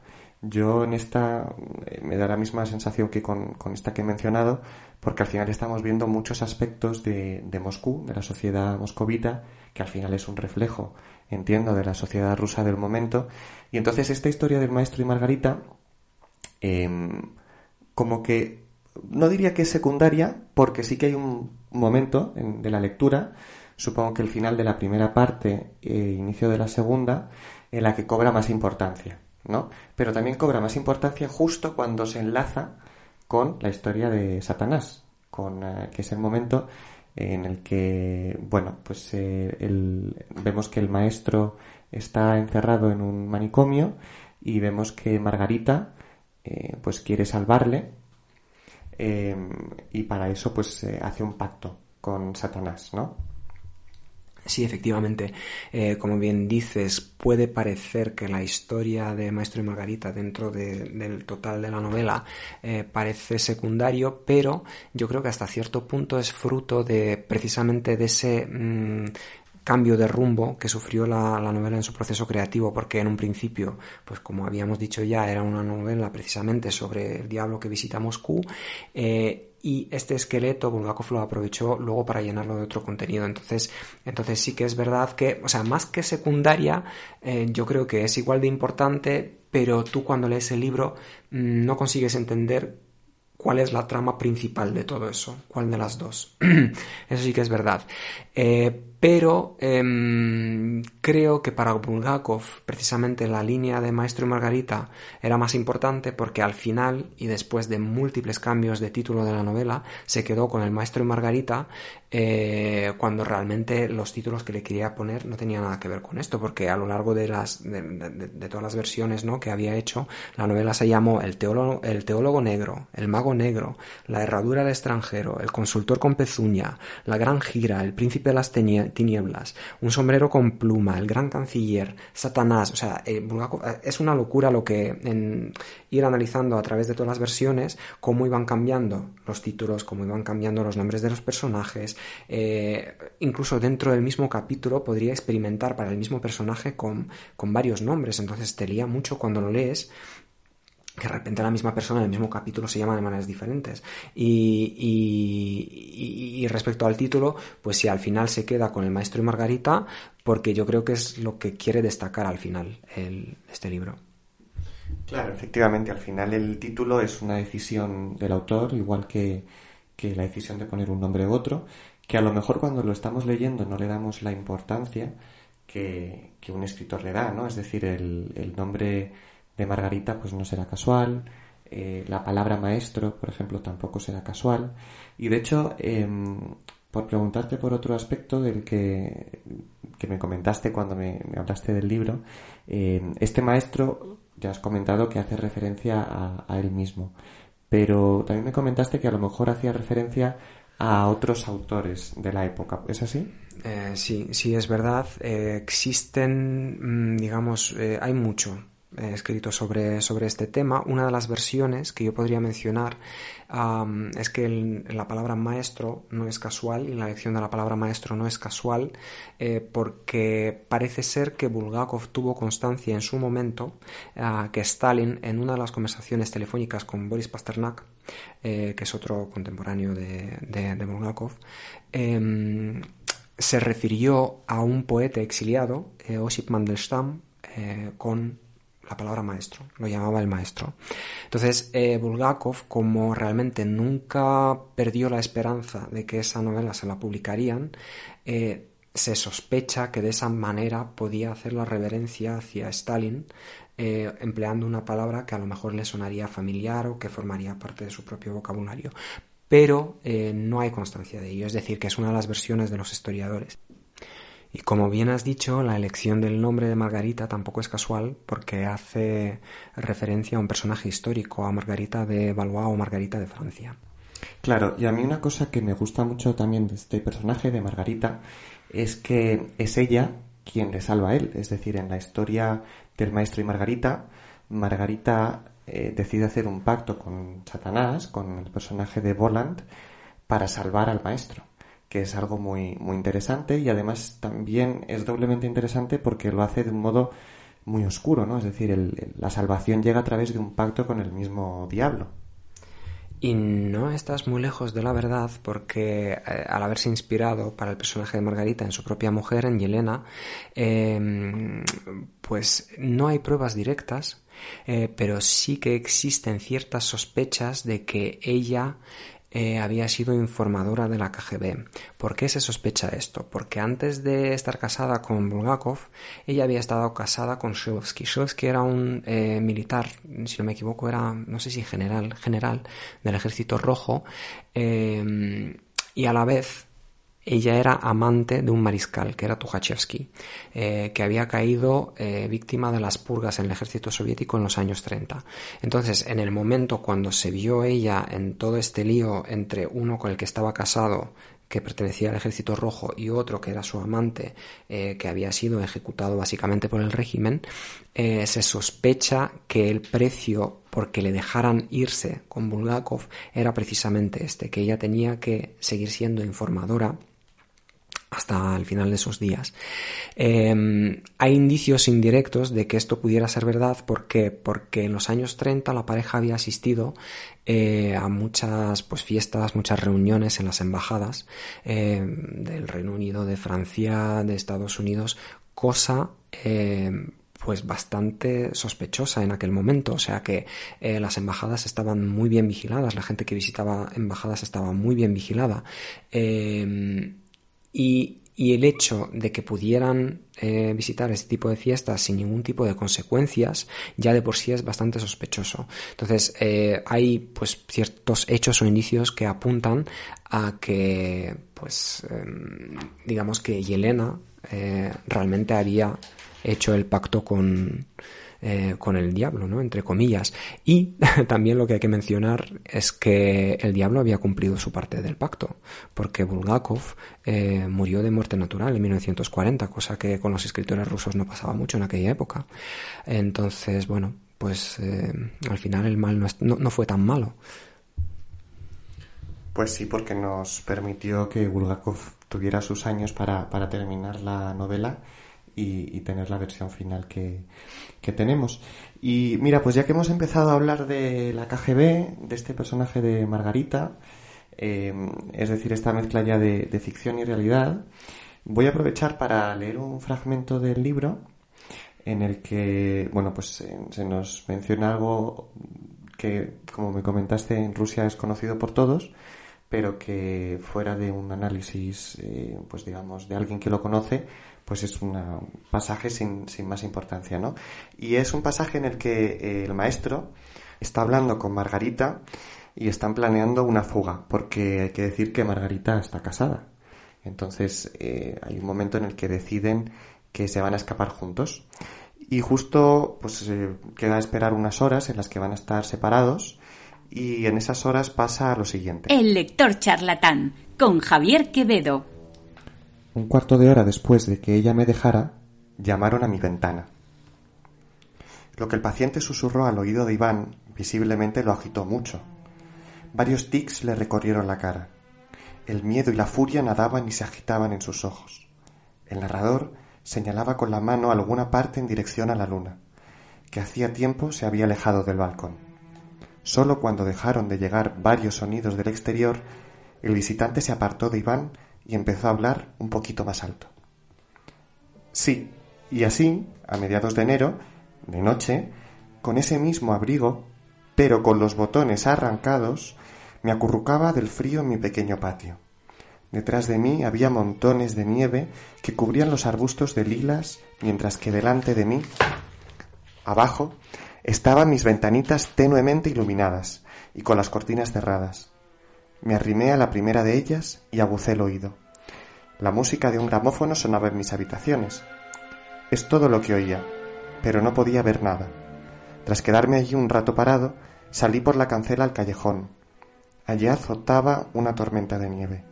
Yo en esta eh, me da la misma sensación que con, esta que he mencionado, porque al final estamos viendo muchos aspectos de, Moscú, de la sociedad moscovita, que al final es un reflejo, entiendo, de la sociedad rusa del momento. Y entonces esta historia del maestro y Margarita, em, como que no diría que es secundaria, porque sí que hay un momento de la lectura, supongo que el final de la primera parte e inicio de la segunda, en la que cobra más importancia. ¿No? Pero también cobra más importancia justo cuando se enlaza con la historia de Satanás, con, eh, que es el momento en el que, bueno, pues eh, vemos que el maestro está encerrado en un manicomio y vemos que Margarita, eh, pues quiere salvarle y para eso, pues hace un pacto con Satanás, ¿no? Sí, efectivamente, eh, como bien dices, puede parecer que la historia de Maestro y Margarita dentro del total de la novela eh, parece secundario, pero yo creo que hasta cierto punto es fruto de precisamente de ese mm, cambio de rumbo que sufrió la, novela en su proceso creativo, porque en un principio, pues como habíamos dicho ya, era una novela precisamente sobre el diablo que visita Moscú, eh, y este esqueleto Bulgakov lo aprovechó luego para llenarlo de otro contenido. Entonces, entonces sí que es verdad que, o sea, más que secundaria, eh, yo creo que es igual de importante, pero tú cuando lees el libro mm, no consigues entender cuál es la trama principal de todo eso, cuál de las dos. eso sí que es verdad. Eh, pero em, creo que para Bulgakov precisamente la línea de Maestro y Margarita era más importante porque al final y después de múltiples cambios de título de la novela se quedó con el Maestro y Margarita eh, cuando realmente los títulos que le quería poner no tenían nada que ver con esto porque a lo largo de las de, todas las versiones ¿no? que había hecho la novela se llamó el teólogo, el teólogo negro, el mago negro, la herradura del extranjero, el consultor con pezuña, la gran gira, el príncipe de las tinieblas, un sombrero con pluma, el gran canciller, Satanás, o sea, eh, eh, es una locura lo que en ir analizando a través de todas las versiones cómo iban cambiando los títulos, cómo iban cambiando los nombres de los personajes, eh, incluso dentro del mismo capítulo podría experimentar para el mismo personaje con, con varios nombres, entonces te lía mucho cuando lo lees que de repente la misma persona en el mismo capítulo se llama de maneras diferentes. Y, respecto al título, pues si al final se queda con el maestro y Margarita, porque yo creo que es lo que quiere destacar al final este libro. Claro, efectivamente, al final el título es una decisión del autor, igual que, la decisión de poner un nombre u otro, que a lo mejor cuando lo estamos leyendo no le damos la importancia que, un escritor le da, ¿no? Es decir, el, el nombre de Margarita pues no será casual, eh, la palabra maestro, por ejemplo, tampoco será casual. Y de hecho, em, por preguntarte por otro aspecto del que, que me comentaste cuando me, hablaste del libro, em, este maestro ya has comentado que hace referencia a, él mismo, pero también me comentaste que a lo mejor hacía referencia a otros autores de la época. ¿Es así? Eh, sí, sí, es verdad. Eh, existen, mm, digamos, hay mucho escrito sobre, sobre este tema. Una de las versiones que yo podría mencionar es que la palabra maestro no es casual y la elección de la palabra maestro no es casual eh, porque parece ser que Bulgakov tuvo constancia en su momento ah, que Stalin en una de las conversaciones telefónicas con Boris Pasternak, eh, que es otro contemporáneo de, de, Bulgakov, em, se refirió a un poeta exiliado, eh, Osip Mandelstam, con la palabra maestro, lo llamaba el maestro. Entonces, eh, Bulgakov, como realmente nunca perdió la esperanza de que esa novela se la publicarían, eh, se sospecha que de esa manera podía hacer la reverencia hacia Stalin, eh, empleando una palabra que a lo mejor le sonaría familiar o que formaría parte de su propio vocabulario. Pero no hay constancia de ello, es decir, que es una de las versiones de los historiadores. Y como bien has dicho, la elección del nombre de Margarita tampoco es casual porque hace referencia a un personaje histórico, a Margarita de Valois o Margarita de Francia. Claro, y a mí una cosa que me gusta mucho también de este personaje de Margarita es que es ella quien le salva a él. Es decir, en la historia del maestro y Margarita, Margarita eh, decide hacer un pacto con Satanás, con el personaje de Voland, para salvar al maestro que es algo muy, muy interesante y además también es doblemente interesante porque lo hace de un modo muy oscuro, ¿no? Es decir, la salvación llega a través de un pacto con el mismo diablo. Y no estás muy lejos de la verdad porque eh, al haberse inspirado para el personaje de Margarita en su propia mujer, en Yelena, em, pues no hay pruebas directas, eh, pero sí que existen ciertas sospechas de que ella eh, había sido informadora de la KGB. ¿Por qué se sospecha esto? Porque antes de estar casada con Bulgakov, ella había estado casada con Shilsky. Shilsky era un eh, militar, si no me equivoco, era, no sé si general, general del ejército rojo, eh, y a la vez ella era amante de un mariscal, que era Tukhachevsky, eh, que había caído eh, víctima de las purgas en el ejército soviético en los años 30. Entonces, en el momento cuando se vio ella en todo este lío entre uno con el que estaba casado, que pertenecía al ejército rojo, y otro que era su amante, eh, que había sido ejecutado básicamente por el régimen, se sospecha que el precio porque le dejaran irse con Bulgakov era precisamente este, que ella tenía que seguir siendo informadora hasta el final de sus días. Em, hay indicios indirectos de que esto pudiera ser verdad porque, porque en los años 30 la pareja había asistido eh, a muchas pues, fiestas, muchas reuniones en las embajadas em, del Reino Unido, de Francia, de Estados Unidos, cosa em, pues bastante sospechosa en aquel momento, o sea que eh, las embajadas estaban muy bien vigiladas, la gente que visitaba embajadas estaba muy bien vigilada. Y, y el hecho de que pudieran eh, visitar este tipo de fiestas sin ningún tipo de consecuencias ya de por sí es bastante sospechoso. Entonces eh, hay pues ciertos hechos o indicios que apuntan a que pues em, digamos que Yelena eh, realmente había hecho el pacto con eh, con el diablo, ¿no? Entre comillas. Y también lo que hay que mencionar es que el diablo había cumplido su parte del pacto, porque Bulgakov eh, murió de muerte natural en 1940, cosa que con los escritores rusos no pasaba mucho en aquella época. Entonces, bueno, pues eh, al final el mal no, no, fue tan malo. Pues sí, porque nos permitió que Bulgakov tuviera sus años para, para terminar la novela y, tener la versión final que, tenemos. Y mira, pues ya que hemos empezado a hablar de la KGB, de este personaje de Margarita, eh, es decir, esta mezcla ya de, ficción y realidad, voy a aprovechar para leer un fragmento del libro en el que, bueno, pues eh, se nos menciona algo que, como me comentaste, en Rusia es conocido por todos, pero que fuera de un análisis, eh, pues digamos, de alguien que lo conoce, pues es un pasaje sin, sin, más importancia, ¿no? Y es un pasaje en el que eh, el maestro está hablando con Margarita y están planeando una fuga, porque hay que decir que Margarita está casada. Entonces eh, hay un momento en el que deciden que se van a escapar juntos. Y justo pues queda a esperar unas horas en las que van a estar separados y en esas horas pasa lo siguiente. El lector charlatán con Javier Quevedo. Un cuarto de hora después de que ella me dejara, llamaron a mi ventana. Lo que el paciente susurró al oído de Iván visiblemente lo agitó mucho. Varios tics le recorrieron la cara. El miedo y la furia nadaban y se agitaban en sus ojos. El narrador señalaba con la mano alguna parte en dirección a la luna, que hacía tiempo se había alejado del balcón. Solo cuando dejaron de llegar varios sonidos del exterior, el visitante se apartó de Iván y empezó a hablar un poquito más alto. Sí, y así, a mediados de enero, de noche, con ese mismo abrigo, pero con los botones arrancados, me acurrucaba del frío en mi pequeño patio. Detrás de mí había montones de nieve que cubrían los arbustos de lilas, mientras que delante de mí, abajo, estaban mis ventanitas tenuemente iluminadas y con las cortinas cerradas. Me arrimé a la primera de ellas y agucé el oído. La música de un gramófono sonaba en mis habitaciones. Es todo lo que oía, pero no podía ver nada. Tras quedarme allí un rato parado, salí por la cancela al callejón. Allí azotaba una tormenta de nieve.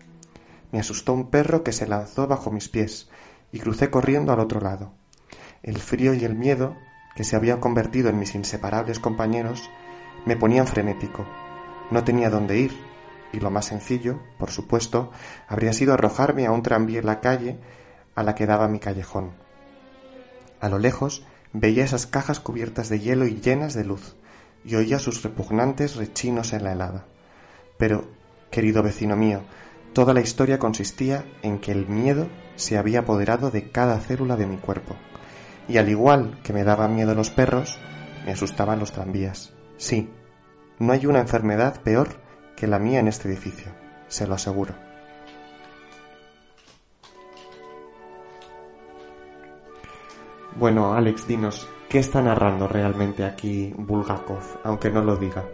Me asustó un perro que se lanzó bajo mis pies y crucé corriendo al otro lado. El frío y el miedo, que se habían convertido en mis inseparables compañeros, me ponían frenético. No tenía dónde ir, y lo más sencillo, por supuesto, habría sido arrojarme a un tranvía en la calle a la que daba mi callejón. A lo lejos veía esas cajas cubiertas de hielo y llenas de luz, y oía sus repugnantes rechinos en la helada. Pero, querido vecino mío, toda la historia consistía en que el miedo se había apoderado de cada célula de mi cuerpo, y al igual que me daban miedo los perros, me asustaban los tranvías. Sí, no hay una enfermedad peor que la mía en este edificio, se lo aseguro. Bueno, Alex, dinos, ¿qué está narrando realmente aquí Bulgakov, aunque no lo diga?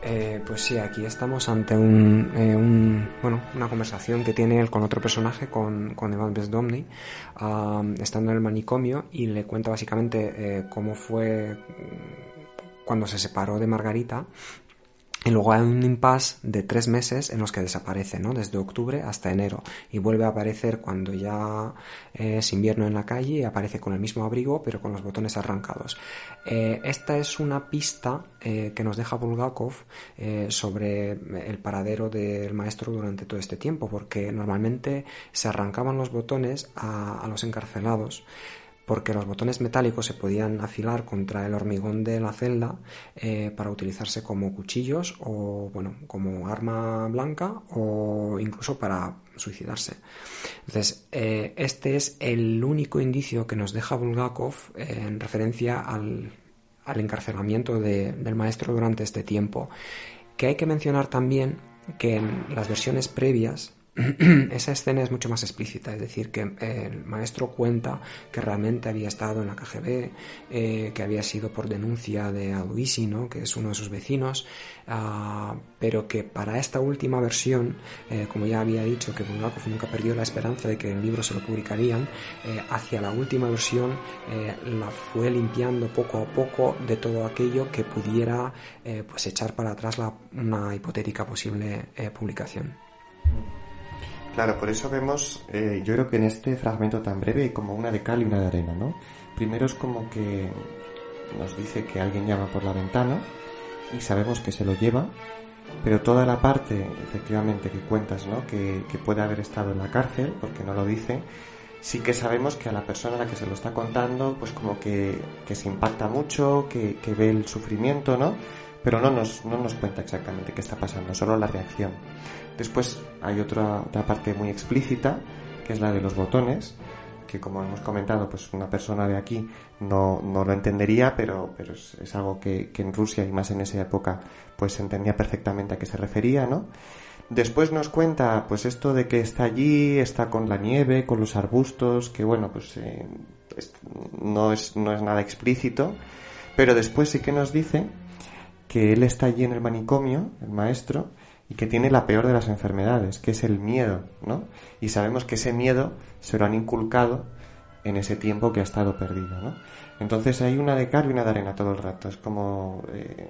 Eh, pues sí, aquí estamos ante un, eh, bueno, una conversación que tiene él con otro personaje, con, con Evan Besdomny, estando en el manicomio y le cuenta básicamente eh, cómo fue cuando se separó de Margarita y luego hay un impasse de tres meses en los que desaparece, ¿no? Desde octubre hasta enero. Y vuelve a aparecer cuando ya es invierno en la calle y aparece con el mismo abrigo, pero con los botones arrancados. Eh, esta es una pista eh, que nos deja Bulgakov eh, sobre el paradero del maestro durante todo este tiempo, porque normalmente se arrancaban los botones a los encarcelados porque los botones metálicos se podían afilar contra el hormigón de la celda eh, para utilizarse como cuchillos o bueno como arma blanca o incluso para suicidarse. Entonces, eh, este es el único indicio que nos deja Bulgakov en referencia al, encarcelamiento del maestro durante este tiempo. Que hay que mencionar también que en las versiones previas esa escena es mucho más explícita, es decir, que el maestro cuenta que realmente había estado en la KGB, eh, que había sido por denuncia de Aduisi, ¿no? que es uno de sus vecinos, ah, pero que para esta última versión, eh, como ya había dicho, que Bulgakov nunca perdió la esperanza de que el libro se lo publicarían, eh, hacia la última versión la fue limpiando poco a poco de todo aquello que pudiera pues echar para atrás la, una hipotética posible publicación. Claro, por eso vemos, eh, yo creo que en este fragmento tan breve como una de cal y una de arena, ¿no? Primero es como que nos dice que alguien llama por la ventana y sabemos que se lo lleva, pero toda la parte, efectivamente, que cuentas, ¿no? Que, puede haber estado en la cárcel, porque no lo dice, sí que sabemos que a la persona a la que se lo está contando, pues como que, se impacta mucho, que, que ve el sufrimiento, ¿no? Pero no nos, no nos cuenta exactamente qué está pasando, solo la reacción. Después hay otra, parte muy explícita, que es la de los botones, que como hemos comentado, pues una persona de aquí no, no lo entendería, pero, pero es, algo que, en Rusia y más en esa época pues entendía perfectamente a qué se refería, ¿no? Después nos cuenta pues esto de que está allí, está con la nieve, con los arbustos, que bueno, pues eh, no, es, no es nada explícito, pero después sí que nos dice que él está allí en el manicomio, el maestro, y que tiene la peor de las enfermedades, que es el miedo, ¿no? Y sabemos que ese miedo se lo han inculcado en ese tiempo que ha estado perdido, ¿no? Entonces hay una de cal y una de arena todo el rato. Es como eh,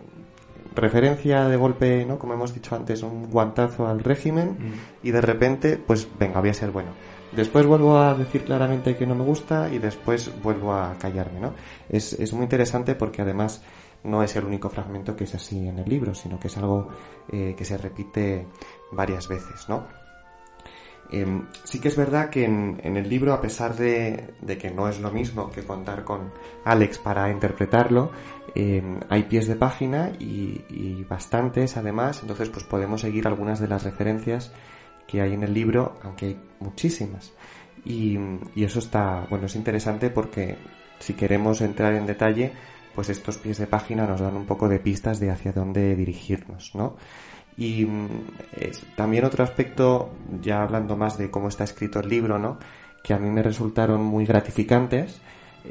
referencia de golpe, ¿no? Como hemos dicho antes, un guantazo al régimen mm. y de repente, pues venga, voy a ser bueno. Después vuelvo a decir claramente que no me gusta y después vuelvo a callarme, ¿no? Es, es muy interesante porque además no es el único fragmento que es así en el libro, sino que es algo eh, que se repite varias veces, ¿no? Em, sí que es verdad que en, el libro, a pesar de, que no es lo mismo que contar con Alex para interpretarlo, em, hay pies de página y, bastantes además, entonces pues podemos seguir algunas de las referencias que hay en el libro, aunque hay muchísimas. Y, y eso está, bueno, es interesante porque si queremos entrar en detalle, pues estos pies de página nos dan un poco de pistas de hacia dónde dirigirnos, ¿no? Y mm, también otro aspecto, ya hablando más de cómo está escrito el libro, ¿no? Que a mí me resultaron muy gratificantes,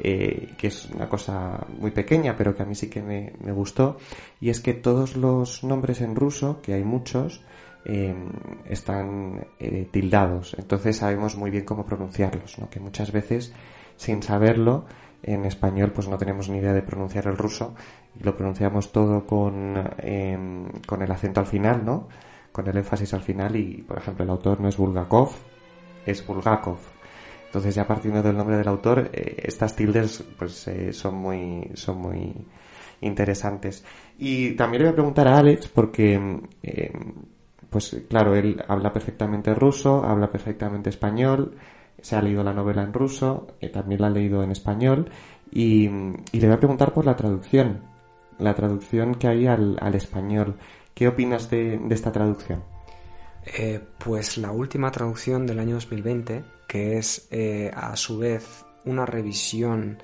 eh, que es una cosa muy pequeña, pero que a mí sí que me, gustó, y es que todos los nombres en ruso, que hay muchos, em, están eh, tildados, entonces sabemos muy bien cómo pronunciarlos, ¿no? Que muchas veces, sin saberlo, en español pues no tenemos ni idea de pronunciar el ruso y lo pronunciamos todo con, em, con el acento al final, ¿no? Con el énfasis al final y, por ejemplo, el autor no es Bulgakov, es Bulgakov. Entonces ya partiendo del nombre del autor, eh, estas tildes pues eh, son muy son muy interesantes. Y también le voy a preguntar a Alex porque em, pues claro, él habla perfectamente ruso, habla perfectamente español, se ha leído la novela en ruso, eh, también la ha leído en español y, le voy a preguntar por la traducción, la traducción que hay al, español. ¿Qué opinas de, esta traducción? Eh, pues la última traducción del año 2020, que es eh, a su vez una revisión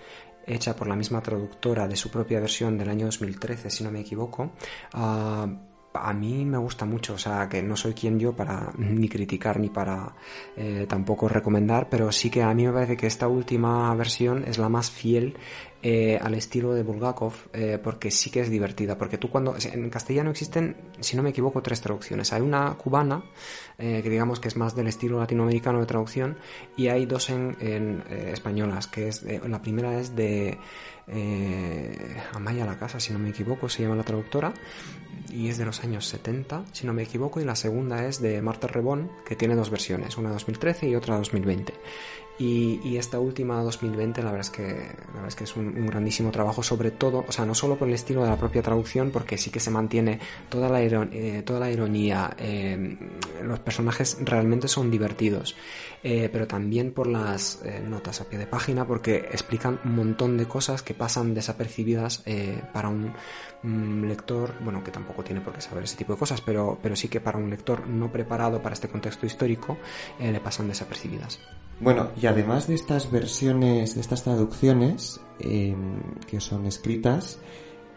hecha por la misma traductora de su propia versión del año 2013, si no me equivoco, ah, a mí me gusta mucho, o sea, que no soy quien yo para ni criticar ni para eh, tampoco recomendar, pero sí que a mí me parece que esta última versión es la más fiel eh, al estilo de Bulgakov, eh, porque sí que es divertida, porque tú cuando, en castellano existen, si no me equivoco, tres traducciones. Hay una cubana, que digamos que es más del estilo latinoamericano de traducción, y hay dos en, en españolas, que es, la primera es de Amaya la Casa, si no me equivoco, se llama la traductora, y es de los años 70, si no me equivoco, y la segunda es de Marta Rebón, que tiene dos versiones, una 2013 y otra 2020. Y, esta última 2020 la verdad es que, la verdad es, que es un, grandísimo trabajo, sobre todo, o sea, no solo por el estilo de la propia traducción, porque sí que se mantiene toda la, eh, toda la ironía, eh, los personajes realmente son divertidos, eh, pero también por las notas a pie de página, porque explican un montón de cosas que pasan desapercibidas para un lector, bueno, que tampoco tiene por qué saber ese tipo de cosas, pero, pero sí que para un lector no preparado para este contexto histórico le pasan desapercibidas. Bueno, y además de estas versiones, de estas traducciones em, que son escritas,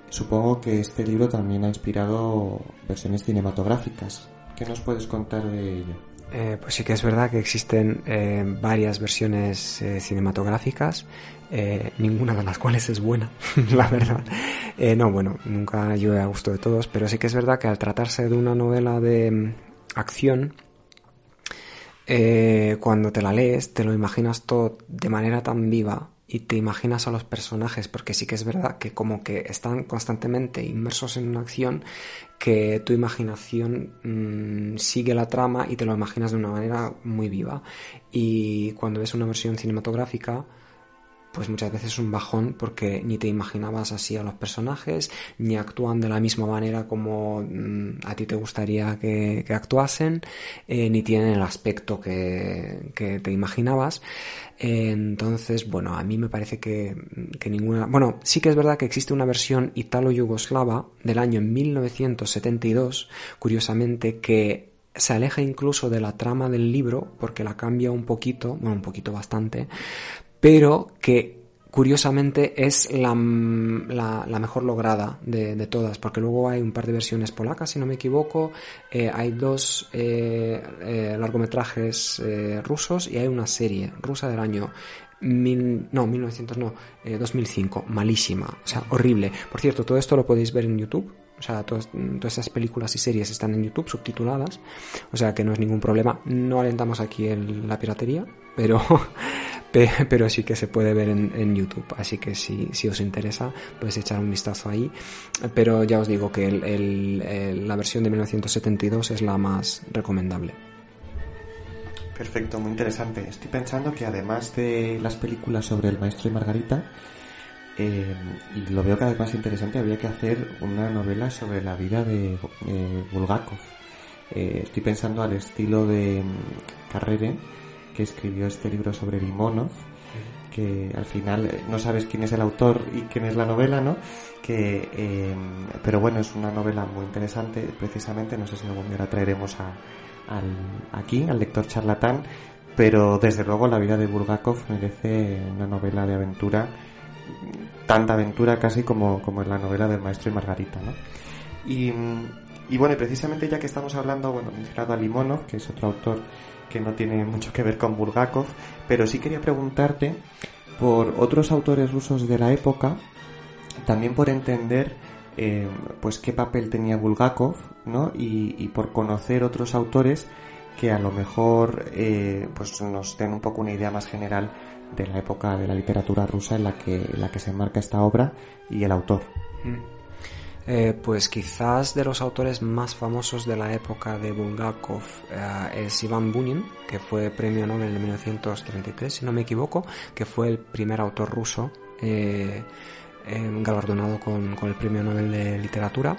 supongo que este libro también ha inspirado versiones cinematográficas. ¿Qué nos puedes contar de ello? Eh, pues sí que es verdad que existen eh, varias versiones eh, cinematográficas, ninguna de las cuales es buena, la verdad. no, bueno, nunca yo a gusto de todos, pero sí que es verdad que al tratarse de una novela de mm, acción, cuando te la lees, te lo imaginas todo de manera tan viva y te imaginas a los personajes, porque sí que es verdad que como que están constantemente inmersos en una acción que tu imaginación mm, sigue la trama y te lo imaginas de una manera muy viva. Y cuando ves una versión cinematográfica, pues muchas veces un bajón porque ni te imaginabas así a los personajes, ni actúan de la misma manera como mm, a ti te gustaría que, actuasen, eh, ni tienen el aspecto que, te imaginabas. entonces, bueno, a mí me parece que, que, ninguna... Bueno, sí que es verdad que existe una versión italo-yugoslava del año 1972, curiosamente, que se aleja incluso de la trama del libro porque la cambia un poquito, bueno, un poquito bastante, pero que curiosamente es la, la, mejor lograda de, de, todas, porque luego hay un par de versiones polacas, si no me equivoco, eh, hay dos eh, eh, largometrajes rusos y hay una serie rusa del año Mil, no, 1900 no, 2005, malísima, o sea, horrible. Por cierto, todo esto lo podéis ver en YouTube, o sea, todas, todas esas películas y series están en YouTube subtituladas, o sea que no es ningún problema. No alentamos aquí la piratería, pero, pero sí que se puede ver en, YouTube. Así que si, si, os interesa, podéis echar un vistazo ahí. Pero ya os digo que la versión de 1972 es la más recomendable. Perfecto, muy interesante. Estoy pensando que además de las películas sobre el maestro y Margarita, eh, y lo veo cada vez más interesante, había que hacer una novela sobre la vida de Bulgakov. Eh, estoy pensando al estilo de mm, Carrere, que escribió este libro sobre Limonov, que al final eh, no sabes quién es el autor y quién es la novela, ¿no? Que, pero bueno, es una novela muy interesante, precisamente, no sé si algún día la traeremos aquí, al lector charlatán, pero desde luego la vida de Bulgakov merece una novela de aventura tanta aventura casi como, como en la novela del maestro y Margarita, ¿no? Y, y bueno, y precisamente ya que estamos hablando, bueno, mencionado a Limonov, que es otro autor que no tiene mucho que ver con Bulgakov, pero sí quería preguntarte por otros autores rusos de la época, también por entender eh, pues qué papel tenía Bulgakov, ¿no? Y, y, por conocer otros autores que a lo mejor eh, pues nos den un poco una idea más general de la época de la literatura rusa en la que, la que se enmarca esta obra y el autor. Mm. Eh, pues quizás de los autores más famosos de la época de Bulgakov eh, es Iván Bunin, que fue premio Nobel en 1933, si no me equivoco, que fue el primer autor ruso eh, galardonado con, el premio Nobel de Literatura.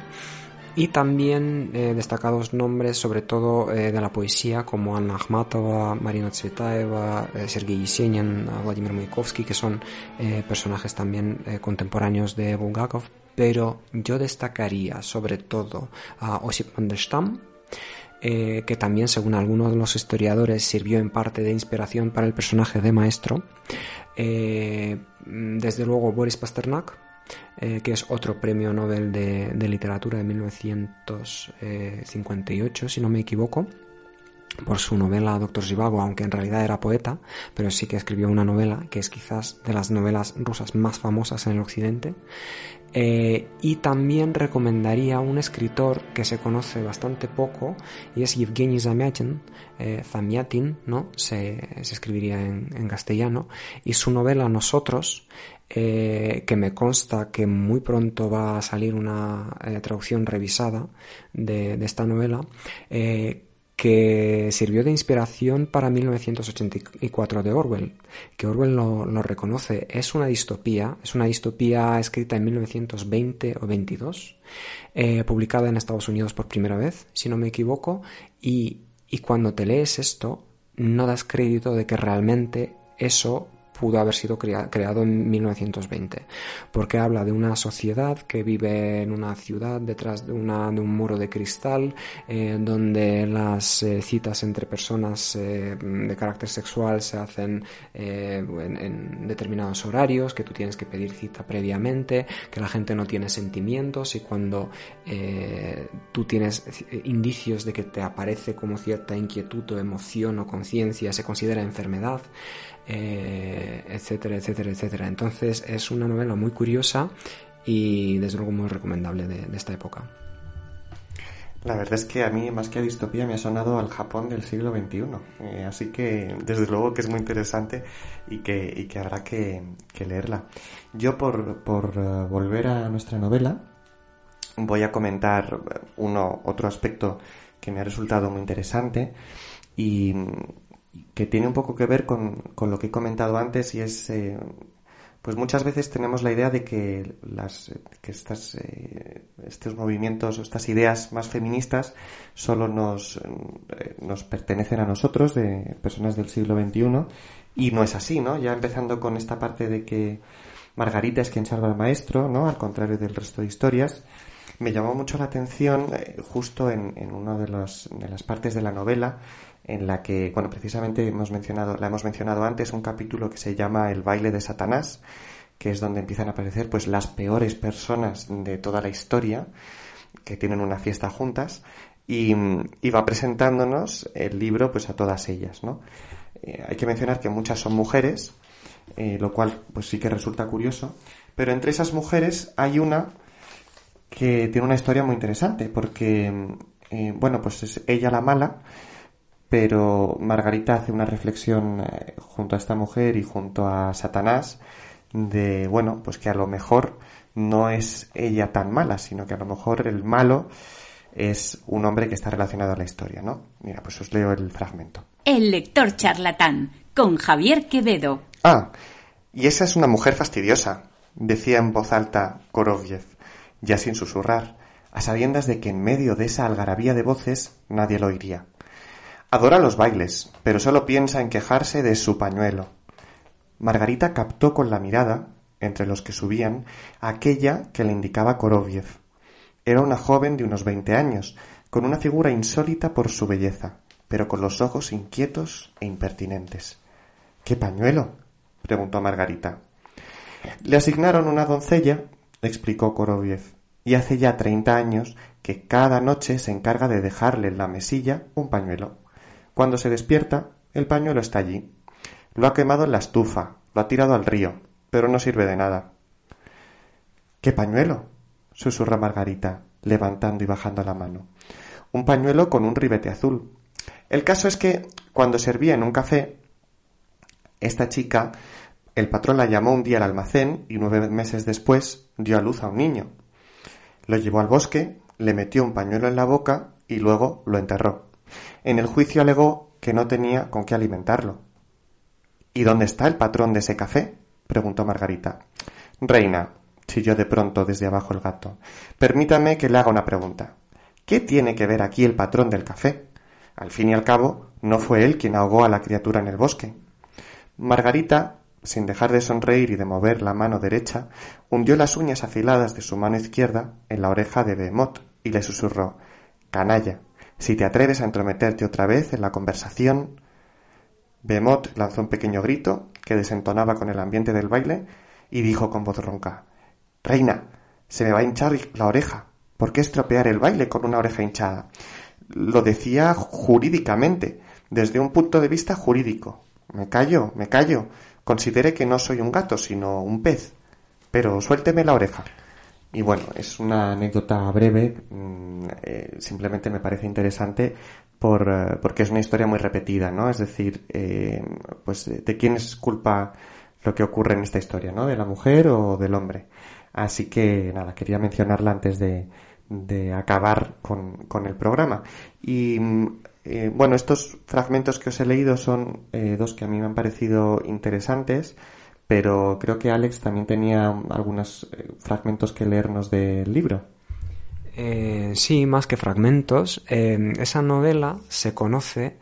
Y también eh, destacados nombres sobre todo eh, de la poesía como Anna Akhmatova, Marina Tsvetaeva, eh, Sergei Yesenin, Vladimir Mayakovsky, que son personajes también contemporáneos de Bulgakov, pero yo destacaría sobre todo a Osip Mandelstam, que también según algunos de los historiadores sirvió en parte de inspiración para el personaje de maestro. desde luego Boris Pasternak, eh, que es otro premio Nobel de, literatura de 1958, si no me equivoco, por su novela Doctor Zhivago, aunque en realidad era poeta, pero sí que escribió una novela que es quizás de las novelas rusas más famosas en el occidente. Eh, y también recomendaría un escritor que se conoce bastante poco y es Yevgeny Zamyatin, eh, ¿no? Se, escribiría en, castellano, y su novela Nosotros eh, que me consta que muy pronto va a salir una eh, traducción revisada de, esta novela, que sirvió de inspiración para 1984 de Orwell, que Orwell lo, lo, reconoce. Es una distopía, es una distopía escrita en 1920 o 22, publicada en Estados Unidos por primera vez, si no me equivoco, y, y cuando te lees esto, no das crédito de que realmente eso pudo haber sido creado en 1920, porque habla de una sociedad que vive en una ciudad detrás de, una, de un muro de cristal, eh, donde las eh, citas entre personas eh, de carácter sexual se hacen en, en, determinados horarios, que tú tienes que pedir cita previamente, que la gente no tiene sentimientos y cuando tú tienes indicios de que te aparece como cierta inquietud o emoción o conciencia, se considera enfermedad. Eh, etcétera, etcétera, etcétera. Entonces es una novela muy curiosa y desde luego muy recomendable de, esta época. La verdad es que a mí, más que a distopía, me ha sonado al Japón del siglo XXI. Eh, así que, desde luego que es muy interesante y que, que habrá que, leerla. Yo, por, por eh, volver a nuestra novela, voy a comentar uno, otro aspecto que me ha resultado muy interesante y, que tiene un poco que ver con, con lo que he comentado antes y es eh, pues muchas veces tenemos la idea de que las que estas eh, estos movimientos o estas ideas más feministas solo nos eh, nos pertenecen a nosotros de personas del siglo XXI y no es así no ya empezando con esta parte de que Margarita es quien salva al maestro no al contrario del resto de historias me llamó mucho la atención justo en, en una de, los, de las partes de la novela en la que, bueno, precisamente hemos mencionado, la hemos mencionado antes, un capítulo que se llama El baile de Satanás, que es donde empiezan a aparecer pues las peores personas de toda la historia que tienen una fiesta juntas y, va presentándonos el libro pues a todas ellas, ¿no? Eh, hay que mencionar que muchas son mujeres, eh, lo cual pues sí que resulta curioso, pero entre esas mujeres hay una que tiene una historia muy interesante porque, eh, bueno, pues es ella la mala, pero Margarita hace una reflexión eh, junto a esta mujer y junto a Satanás de, bueno, pues que a lo mejor no es ella tan mala, sino que a lo mejor el malo es un hombre que está relacionado a la historia, ¿no? Mira, pues os leo el fragmento. El lector charlatán, con Javier Quevedo. Ah, y esa es una mujer fastidiosa, decía en voz alta Koroviev, ya sin susurrar, a sabiendas de que en medio de esa algarabía de voces nadie lo oiría. Adora los bailes, pero solo piensa en quejarse de su pañuelo. Margarita captó con la mirada, entre los que subían, aquella que le indicaba Koroviev. Era una joven de unos veinte años, con una figura insólita por su belleza, pero con los ojos inquietos e impertinentes. ¿Qué pañuelo? preguntó Margarita. Le asignaron una doncella, explicó Koroviev, y hace ya treinta años que cada noche se encarga de dejarle en la mesilla un pañuelo. Cuando se despierta, el pañuelo está allí. Lo ha quemado en la estufa, lo ha tirado al río, pero no sirve de nada. ¿Qué pañuelo? susurra Margarita, levantando y bajando la mano. Un pañuelo con un ribete azul. El caso es que, cuando servía en un café, esta chica, el patrón la llamó un día al almacén y nueve meses después dio a luz a un niño. Lo llevó al bosque, le metió un pañuelo en la boca y luego lo enterró. En el juicio alegó que no tenía con qué alimentarlo. ¿Y dónde está el patrón de ese café? preguntó Margarita. Reina, chilló de pronto desde abajo el gato, permítame que le haga una pregunta. ¿Qué tiene que ver aquí el patrón del café? Al fin y al cabo, no fue él quien ahogó a la criatura en el bosque. Margarita, sin dejar de sonreír y de mover la mano derecha, hundió las uñas afiladas de su mano izquierda en la oreja de Bemot y le susurró Canalla. Si te atreves a entrometerte otra vez en la conversación. Bemot lanzó un pequeño grito que desentonaba con el ambiente del baile y dijo con voz ronca Reina, se me va a hinchar la oreja. ¿Por qué estropear el baile con una oreja hinchada? Lo decía jurídicamente, desde un punto de vista jurídico. Me callo, me callo. Considere que no soy un gato, sino un pez. Pero suélteme la oreja. Y bueno, es una anécdota breve, mm, eh, simplemente me parece interesante por, eh, porque es una historia muy repetida, ¿no? Es decir, eh, pues de quién es culpa lo que ocurre en esta historia, ¿no? ¿De la mujer o del hombre? Así que nada, quería mencionarla antes de, de acabar con, con, el programa. Y bueno, estos fragmentos que os he leído son dos que a mí me han parecido interesantes pero creo que Alex también tenía algunos eh, fragmentos que leernos del libro. Eh, sí, más que fragmentos. Eh, esa novela se conoce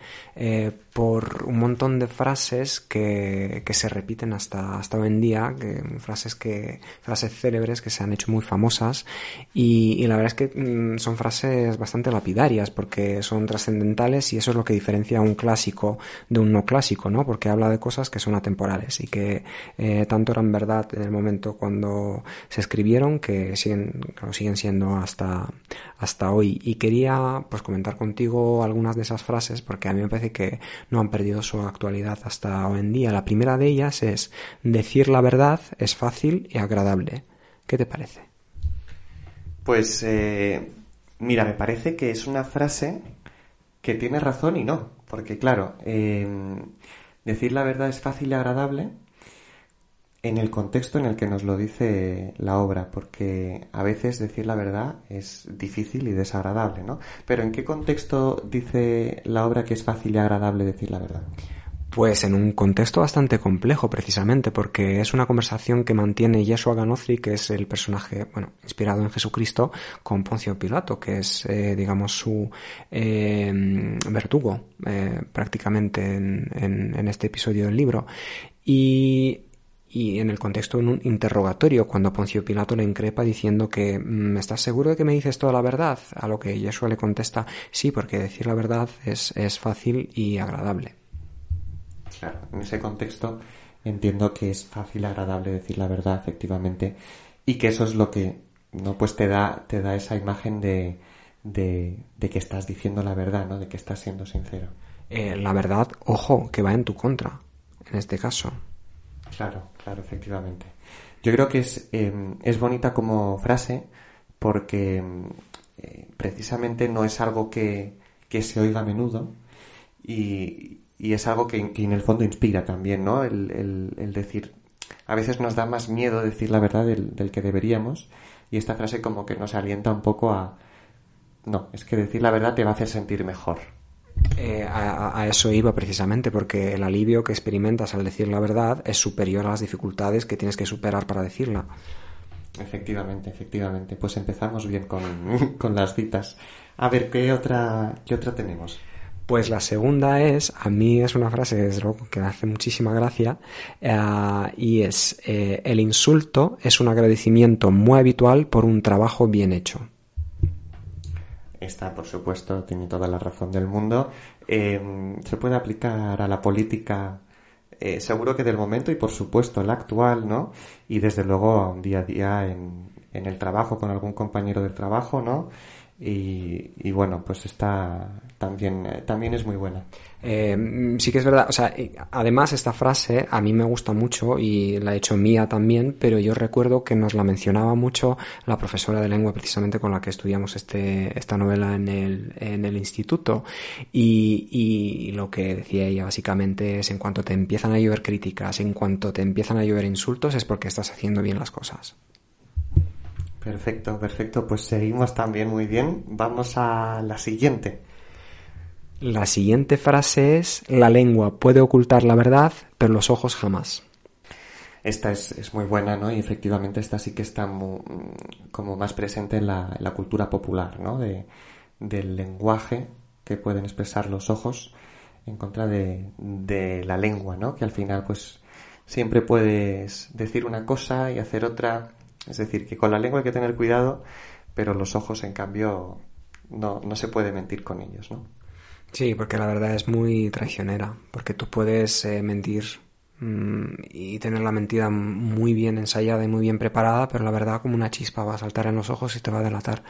por un montón de frases que, que se repiten hasta, hasta hoy en día, que, frases, que, frases célebres que se han hecho muy famosas y, y la verdad es que mm, son frases bastante lapidarias porque son trascendentales y eso es lo que diferencia un clásico de un no clásico, ¿no? Porque habla de cosas que son atemporales y que eh, tanto eran verdad en el momento cuando se escribieron que siguen, siguen siendo hasta, hasta hoy. Y quería pues comentar contigo algunas de esas frases porque a mí me parece que no han perdido su actualidad hasta hoy en día. La primera de ellas es decir la verdad es fácil y agradable. ¿Qué te parece? Pues eh, mira, me parece que es una frase que tiene razón y no, porque claro, eh, decir la verdad es fácil y agradable en el contexto en el que nos lo dice la obra, porque a veces decir la verdad es difícil y desagradable, ¿no? Pero ¿en qué contexto dice la obra que es fácil y agradable decir la verdad? Pues en un contexto bastante complejo, precisamente, porque es una conversación que mantiene Yeshua Ganozri, que es el personaje, bueno, inspirado en Jesucristo, con Poncio Pilato, que es, eh, digamos, su eh, verdugo, eh, prácticamente en, en, en este episodio del libro. Y y en el contexto de un interrogatorio, cuando Poncio Pilato le increpa diciendo que mm, ¿estás seguro de que me dices toda la verdad? A lo que Yeshua le contesta sí, porque decir la verdad es, es fácil y agradable. Claro, en ese contexto entiendo que es fácil y agradable decir la verdad, efectivamente, y que eso es lo que no pues te da, te da esa imagen de, de, de que estás diciendo la verdad, ¿no? De que estás siendo sincero. Eh, la verdad, ojo, que va en tu contra, en este caso. Claro, claro, efectivamente. Yo creo que es, eh, es bonita como frase porque eh, precisamente no es algo que, que, se oiga a menudo y, y es algo que, que, en el fondo inspira también, ¿no? El, el, el, decir, a veces nos da más miedo decir la verdad del, del que deberíamos y esta frase como que nos alienta un poco a, no, es que decir la verdad te va a hacer sentir mejor. Eh, a, a, eso iba precisamente, porque el alivio que experimentas al decir la verdad es superior a las dificultades que tienes que superar para decirla. Efectivamente, efectivamente. Pues empezamos bien con, con las citas. A ver, ¿qué otra, ¿qué otra tenemos? Pues la segunda es, a mí es una frase desde luego, que me hace muchísima gracia, uh, y es, eh, el insulto es un agradecimiento muy habitual por un trabajo bien hecho. Esta, por supuesto, tiene toda la razón del mundo. Eh, se puede aplicar a la política, eh, seguro que del momento y, por supuesto, la actual, ¿no? Y desde luego a un día a día en, en el trabajo, con algún compañero del trabajo, ¿no? Y, y, bueno, pues está también, también es muy buena. Eh, sí que es verdad, o sea, además esta frase a mí me gusta mucho y la he hecho mía también, pero yo recuerdo que nos la mencionaba mucho la profesora de lengua precisamente con la que estudiamos este, esta novela en el, en el instituto y, y lo que decía ella básicamente es en cuanto te empiezan a llover críticas, en cuanto te empiezan a llover insultos es porque estás haciendo bien las cosas. Perfecto, perfecto. Pues seguimos también muy bien. Vamos a la siguiente. La siguiente frase es, la lengua puede ocultar la verdad, pero los ojos jamás. Esta es, es muy buena, ¿no? Y efectivamente esta sí que está muy, como más presente en la, en la cultura popular, ¿no? De, del lenguaje que pueden expresar los ojos en contra de, de la lengua, ¿no? Que al final, pues, siempre puedes decir una cosa y hacer otra es decir, que con la lengua hay que tener cuidado, pero los ojos, en cambio, no, no se puede mentir con ellos, ¿no? Sí, porque la verdad es muy traicionera, porque tú puedes eh, mentir mmm, y tener la mentira muy bien ensayada y muy bien preparada, pero la verdad como una chispa va a saltar en los ojos y te va a delatar.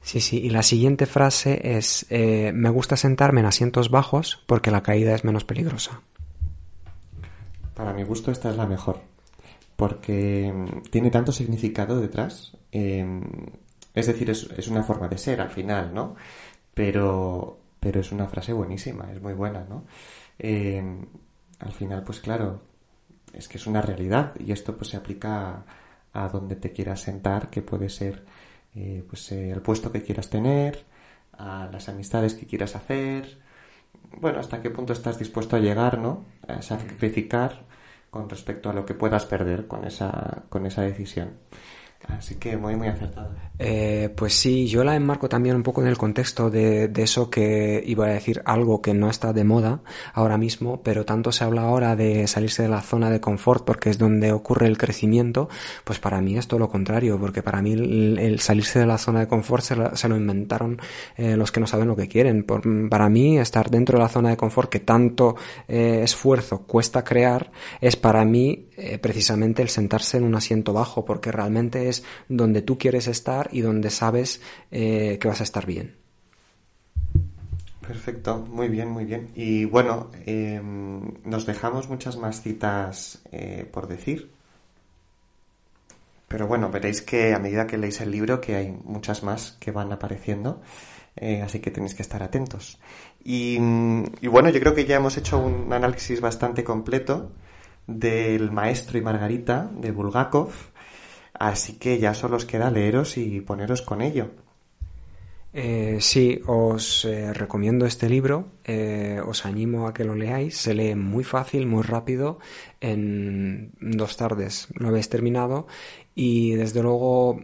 Sí, sí, y la siguiente frase es, eh, me gusta sentarme en asientos bajos porque la caída es menos peligrosa. Para mi gusto esta es la mejor porque mm, tiene tanto significado detrás. Eh, es decir, es, es, una forma de ser al final, ¿no? Pero, pero es una frase buenísima, es muy buena, ¿no? Eh, al final, pues claro, es que es una realidad y esto pues se aplica a, donde te quieras sentar, que puede ser eh, pues eh, el puesto que quieras tener, a las amistades que quieras hacer, bueno, hasta qué punto estás dispuesto a llegar, ¿no? A sacrificar con respecto a lo que puedas perder con esa, con esa decisión. Así que muy, muy acertado. Eh, pues sí, yo la enmarco también un poco en el contexto de, de, eso que iba a decir algo que no está de moda ahora mismo, pero tanto se habla ahora de salirse de la zona de confort porque es donde ocurre el crecimiento, pues para mí es todo lo contrario, porque para mí el, salirse de la zona de confort se, la, se lo inventaron eh, los que no saben lo que quieren. Para mí estar dentro de la zona de confort que tanto eh, esfuerzo cuesta crear es para mí eh, precisamente el sentarse en un asiento bajo, porque realmente es donde tú quieres estar y donde sabes eh, que vas a estar bien. Perfecto, muy bien, muy bien. Y bueno, eh, nos dejamos muchas más citas eh, por decir. Pero bueno, veréis que a medida que leéis el libro que hay muchas más que van apareciendo. Así que tenéis que estar atentos. Y, y, bueno, yo creo que ya hemos hecho un análisis bastante completo del maestro y Margarita de Bulgakov. Así que ya solo os queda leeros y poneros con ello. Eh, sí, os eh, recomiendo este libro, eh, os animo a que lo leáis, se lee muy fácil, muy rápido, en dos tardes lo habéis terminado y desde luego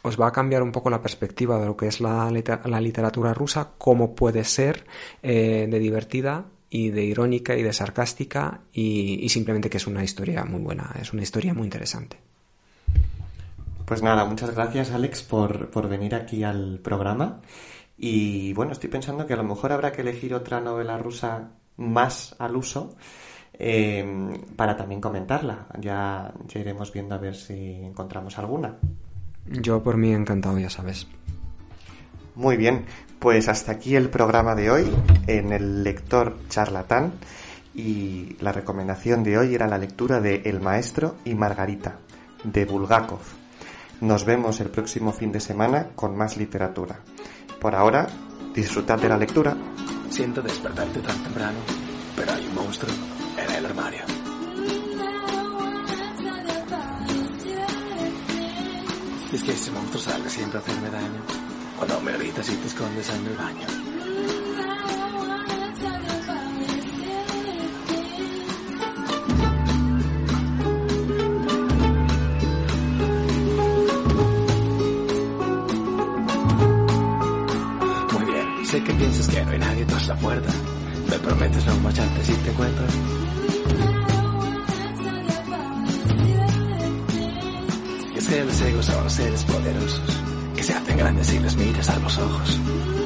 os va a cambiar un poco la perspectiva de lo que es la, la literatura rusa, cómo puede ser de divertida y de irónica y de sarcástica y, y simplemente que es una historia muy buena, es una historia muy interesante. Pues nada, muchas gracias Alex por, por, venir aquí al programa. Y bueno, estoy pensando que a lo mejor habrá que elegir otra novela rusa más al uso eh, para también comentarla. Ya, ya iremos viendo a ver si encontramos alguna. Yo por mí encantado, ya sabes. Muy bien, pues hasta aquí el programa de hoy en el lector charlatán y la recomendación de hoy era la lectura de El Maestro y Margarita de Bulgakov. Nos vemos el próximo fin de semana con más literatura. Por ahora, disfrutad de la lectura. Siento despertarte tan temprano, pero hay un monstruo en el armario. Es que ese monstruo sale siempre hacerme daño. Cuando me gritas y te escondes en el baño. Sé que piensas que no hay nadie tras la puerta. Me prometes no marcharte si te encuentro. Y es que los egos son seres poderosos hacen grandes si les miras a los ojos.